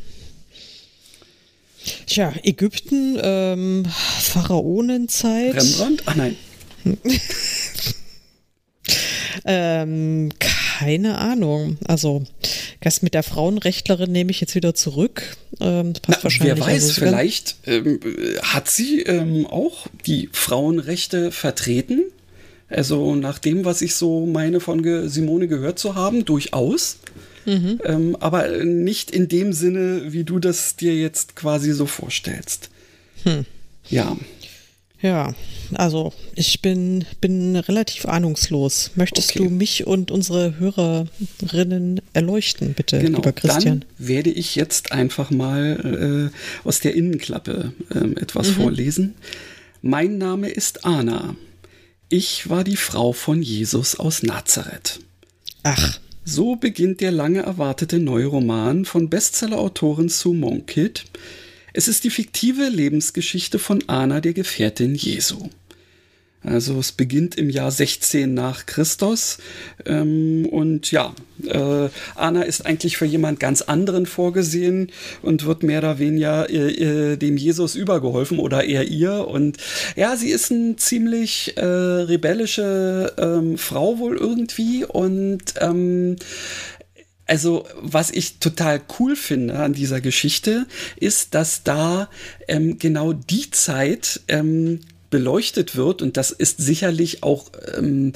Tja, Ägypten, ähm, Pharaonenzeit. Rembrandt? Ah nein. [laughs] ähm, keine Ahnung. Also, das mit der Frauenrechtlerin nehme ich jetzt wieder zurück. Ähm, Na, wer weiß, also vielleicht ähm, hat sie ähm, auch die Frauenrechte vertreten. Also nach dem, was ich so meine von Simone gehört zu haben, durchaus. Mhm. Ähm, aber nicht in dem Sinne, wie du das dir jetzt quasi so vorstellst. Hm. Ja. Ja, also ich bin, bin relativ ahnungslos. Möchtest okay. du mich und unsere Hörerinnen erleuchten, bitte, genau, lieber Christian? Dann werde ich jetzt einfach mal äh, aus der Innenklappe äh, etwas mhm. vorlesen. Mein Name ist Anna. Ich war die Frau von Jesus aus Nazareth. Ach. So beginnt der lange erwartete neue Roman von Bestsellerautorin Sue Monkitt, es ist die fiktive Lebensgeschichte von Anna, der Gefährtin Jesu. Also es beginnt im Jahr 16 nach Christus. Ähm, und ja, äh, Anna ist eigentlich für jemand ganz anderen vorgesehen und wird mehr oder weniger äh, äh, dem Jesus übergeholfen oder eher ihr. Und ja, sie ist eine ziemlich äh, rebellische ähm, Frau wohl irgendwie. Und ähm, also, was ich total cool finde an dieser Geschichte, ist, dass da ähm, genau die Zeit ähm, beleuchtet wird und das ist sicherlich auch ähm,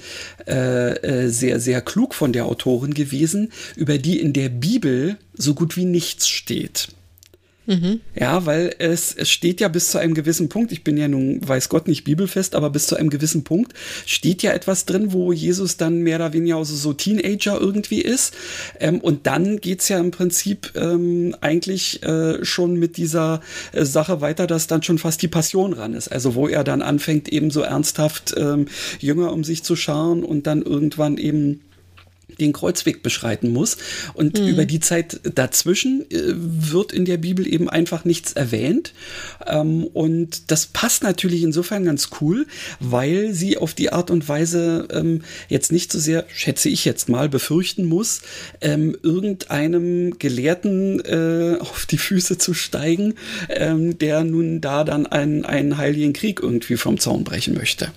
äh, äh sehr, sehr klug von der Autorin gewesen, über die in der Bibel so gut wie nichts steht. Mhm. Ja, weil es, es steht ja bis zu einem gewissen Punkt, ich bin ja nun, weiß Gott, nicht bibelfest, aber bis zu einem gewissen Punkt steht ja etwas drin, wo Jesus dann mehr oder weniger also so Teenager irgendwie ist. Ähm, und dann geht's ja im Prinzip ähm, eigentlich äh, schon mit dieser äh, Sache weiter, dass dann schon fast die Passion ran ist. Also wo er dann anfängt, eben so ernsthaft ähm, Jünger um sich zu scharen und dann irgendwann eben den Kreuzweg beschreiten muss. Und mhm. über die Zeit dazwischen äh, wird in der Bibel eben einfach nichts erwähnt. Ähm, und das passt natürlich insofern ganz cool, weil sie auf die Art und Weise ähm, jetzt nicht so sehr, schätze ich jetzt mal, befürchten muss, ähm, irgendeinem Gelehrten äh, auf die Füße zu steigen, der nun da dann einen, einen heiligen Krieg irgendwie vom Zaun brechen möchte.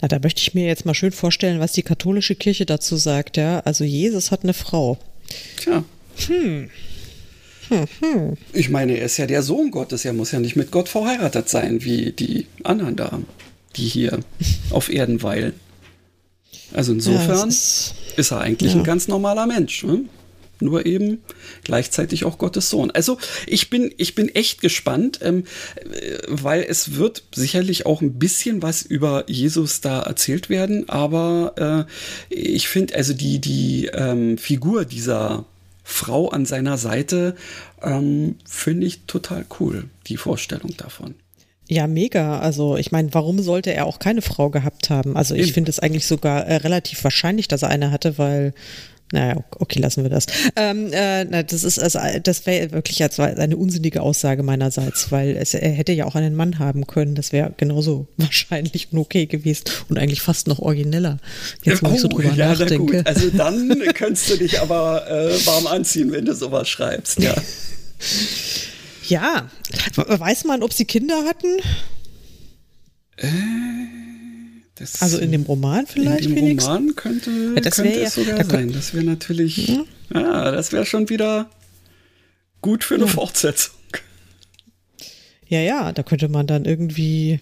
Na, da möchte ich mir jetzt mal schön vorstellen, was die katholische Kirche dazu sagt, ja. Also Jesus hat eine Frau. Tja. Hm. Hm, hm. Ich meine, er ist ja der Sohn Gottes, er muss ja nicht mit Gott verheiratet sein, wie die anderen da, die hier [laughs] auf Erden weilen. Also insofern ja, ist, ist, er eigentlich ja. ein ganz normaler Mensch. Ne? Nur eben gleichzeitig auch Gottes Sohn. Also ich bin, ich bin echt gespannt, ähm, weil es wird sicherlich auch ein bisschen was über Jesus da erzählt werden, aber äh, ich finde also die, die ähm, Figur dieser Frau an seiner Seite ähm, finde ich total cool, die Vorstellung davon. Ja, mega. Also ich meine, warum sollte er auch keine Frau gehabt haben? Also ich finde es eigentlich sogar äh, relativ wahrscheinlich, dass er eine hatte, weil naja, okay, lassen wir das. Ähm, äh, na, das ist also, das wäre wirklich als eine unsinnige Aussage meinerseits, weil es, er hätte ja auch einen Mann haben können. Das wäre genauso [laughs] wahrscheinlich und okay gewesen und eigentlich fast noch origineller. Jetzt, oh, ich so drüber ja, nachdenke. Also dann [laughs] könntest du dich aber äh, warm anziehen, wenn du sowas schreibst, ja. [laughs] ja. Weiß man, ob sie Kinder hatten? Äh. Das, also in dem Roman vielleicht? In dem wenigstens? Roman könnte, ja, das könnte es sogar da sein. Das wäre natürlich, ja, ja das wäre schon wieder gut für eine ja. Fortsetzung. Ja, ja, da könnte man dann irgendwie.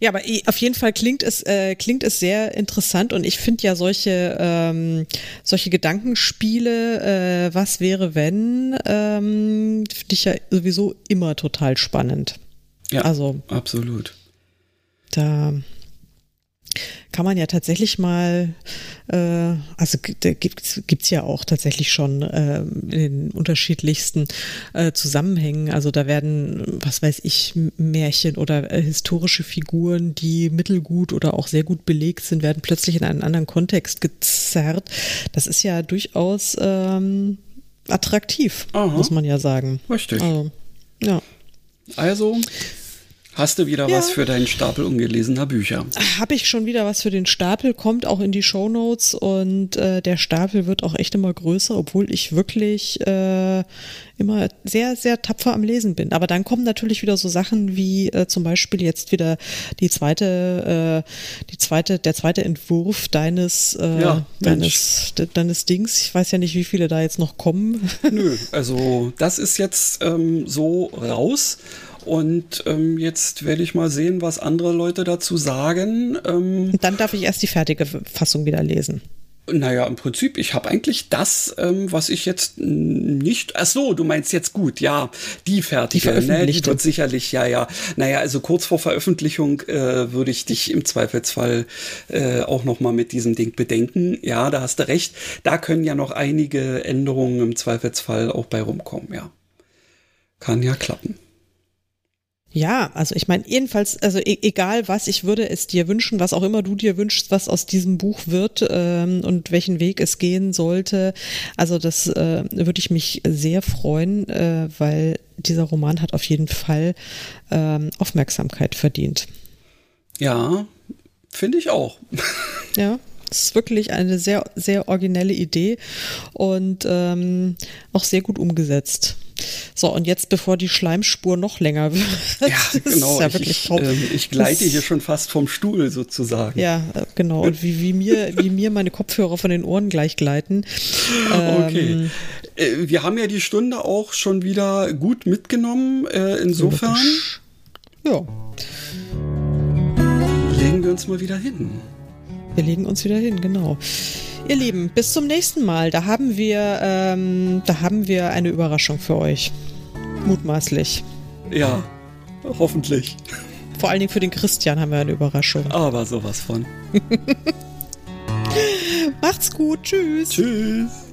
Ja, aber auf jeden Fall klingt es äh, klingt es sehr interessant und ich finde ja solche ähm, solche Gedankenspiele, äh, was wäre wenn, ähm, finde ich ja sowieso immer total spannend. Ja, also absolut. Da kann man ja tatsächlich mal, äh, also gibt es ja auch tatsächlich schon äh, in den unterschiedlichsten äh, Zusammenhängen. Also da werden, was weiß ich, Märchen oder äh, historische Figuren, die mittelgut oder auch sehr gut belegt sind, werden plötzlich in einen anderen Kontext gezerrt. Das ist ja durchaus ähm, attraktiv, Aha. muss man ja sagen. Richtig. Also, ja. Also, Hast du wieder ja. was für deinen Stapel ungelesener Bücher? Habe ich schon wieder was für den Stapel, kommt auch in die Show Notes und äh, der Stapel wird auch echt immer größer, obwohl ich wirklich äh, immer sehr, sehr tapfer am Lesen bin. Aber dann kommen natürlich wieder so Sachen wie äh, zum Beispiel jetzt wieder die zweite, äh, die zweite, der zweite Entwurf deines, äh, ja, deines, deines Dings. Ich weiß ja nicht, wie viele da jetzt noch kommen. Nö, also das ist jetzt ähm, so raus. Und ähm, jetzt werde ich mal sehen, was andere Leute dazu sagen. Ähm, dann darf ich erst die fertige Fassung wieder lesen. Naja, im Prinzip, ich habe eigentlich das, ähm, was ich jetzt nicht. Ach so, du meinst jetzt gut, ja, die fertige. Die, ne? die wird sicherlich, ja, ja. Naja, also kurz vor Veröffentlichung äh, würde ich dich im Zweifelsfall äh, auch noch mal mit diesem Ding bedenken. Ja, da hast du recht. Da können ja noch einige Änderungen im Zweifelsfall auch bei rumkommen, ja. Kann ja klappen. Ja, also ich meine, jedenfalls, also e egal was, ich würde es dir wünschen, was auch immer du dir wünschst, was aus diesem Buch wird ähm, und welchen Weg es gehen sollte. Also das äh, würde ich mich sehr freuen, äh, weil dieser Roman hat auf jeden Fall ähm, Aufmerksamkeit verdient. Ja, finde ich auch. Ja. Es ist wirklich eine sehr, sehr originelle Idee und ähm, auch sehr gut umgesetzt. So, und jetzt, bevor die Schleimspur noch länger wird. [laughs] Ja, genau. Ja ich, ich, äh, ich, gleite das, hier schon fast vom Stuhl sozusagen. Ja, äh, genau. Und wie, wie, mir, wie mir meine Kopfhörer von den Ohren gleich gleiten. Okay. Ähm, äh, wir haben ja die Stunde auch schon wieder gut mitgenommen. Äh, insofern. Ja. Legen wir uns mal wieder hin. Wir legen uns wieder hin, genau. Ihr Lieben, bis zum nächsten Mal. Da haben wir, ähm, da haben wir eine Überraschung für euch. Mutmaßlich. Ja, hoffentlich. Vor allen Dingen für den Christian haben wir eine Überraschung. Aber sowas von. [laughs] Macht's gut. Tschüss. Tschüss.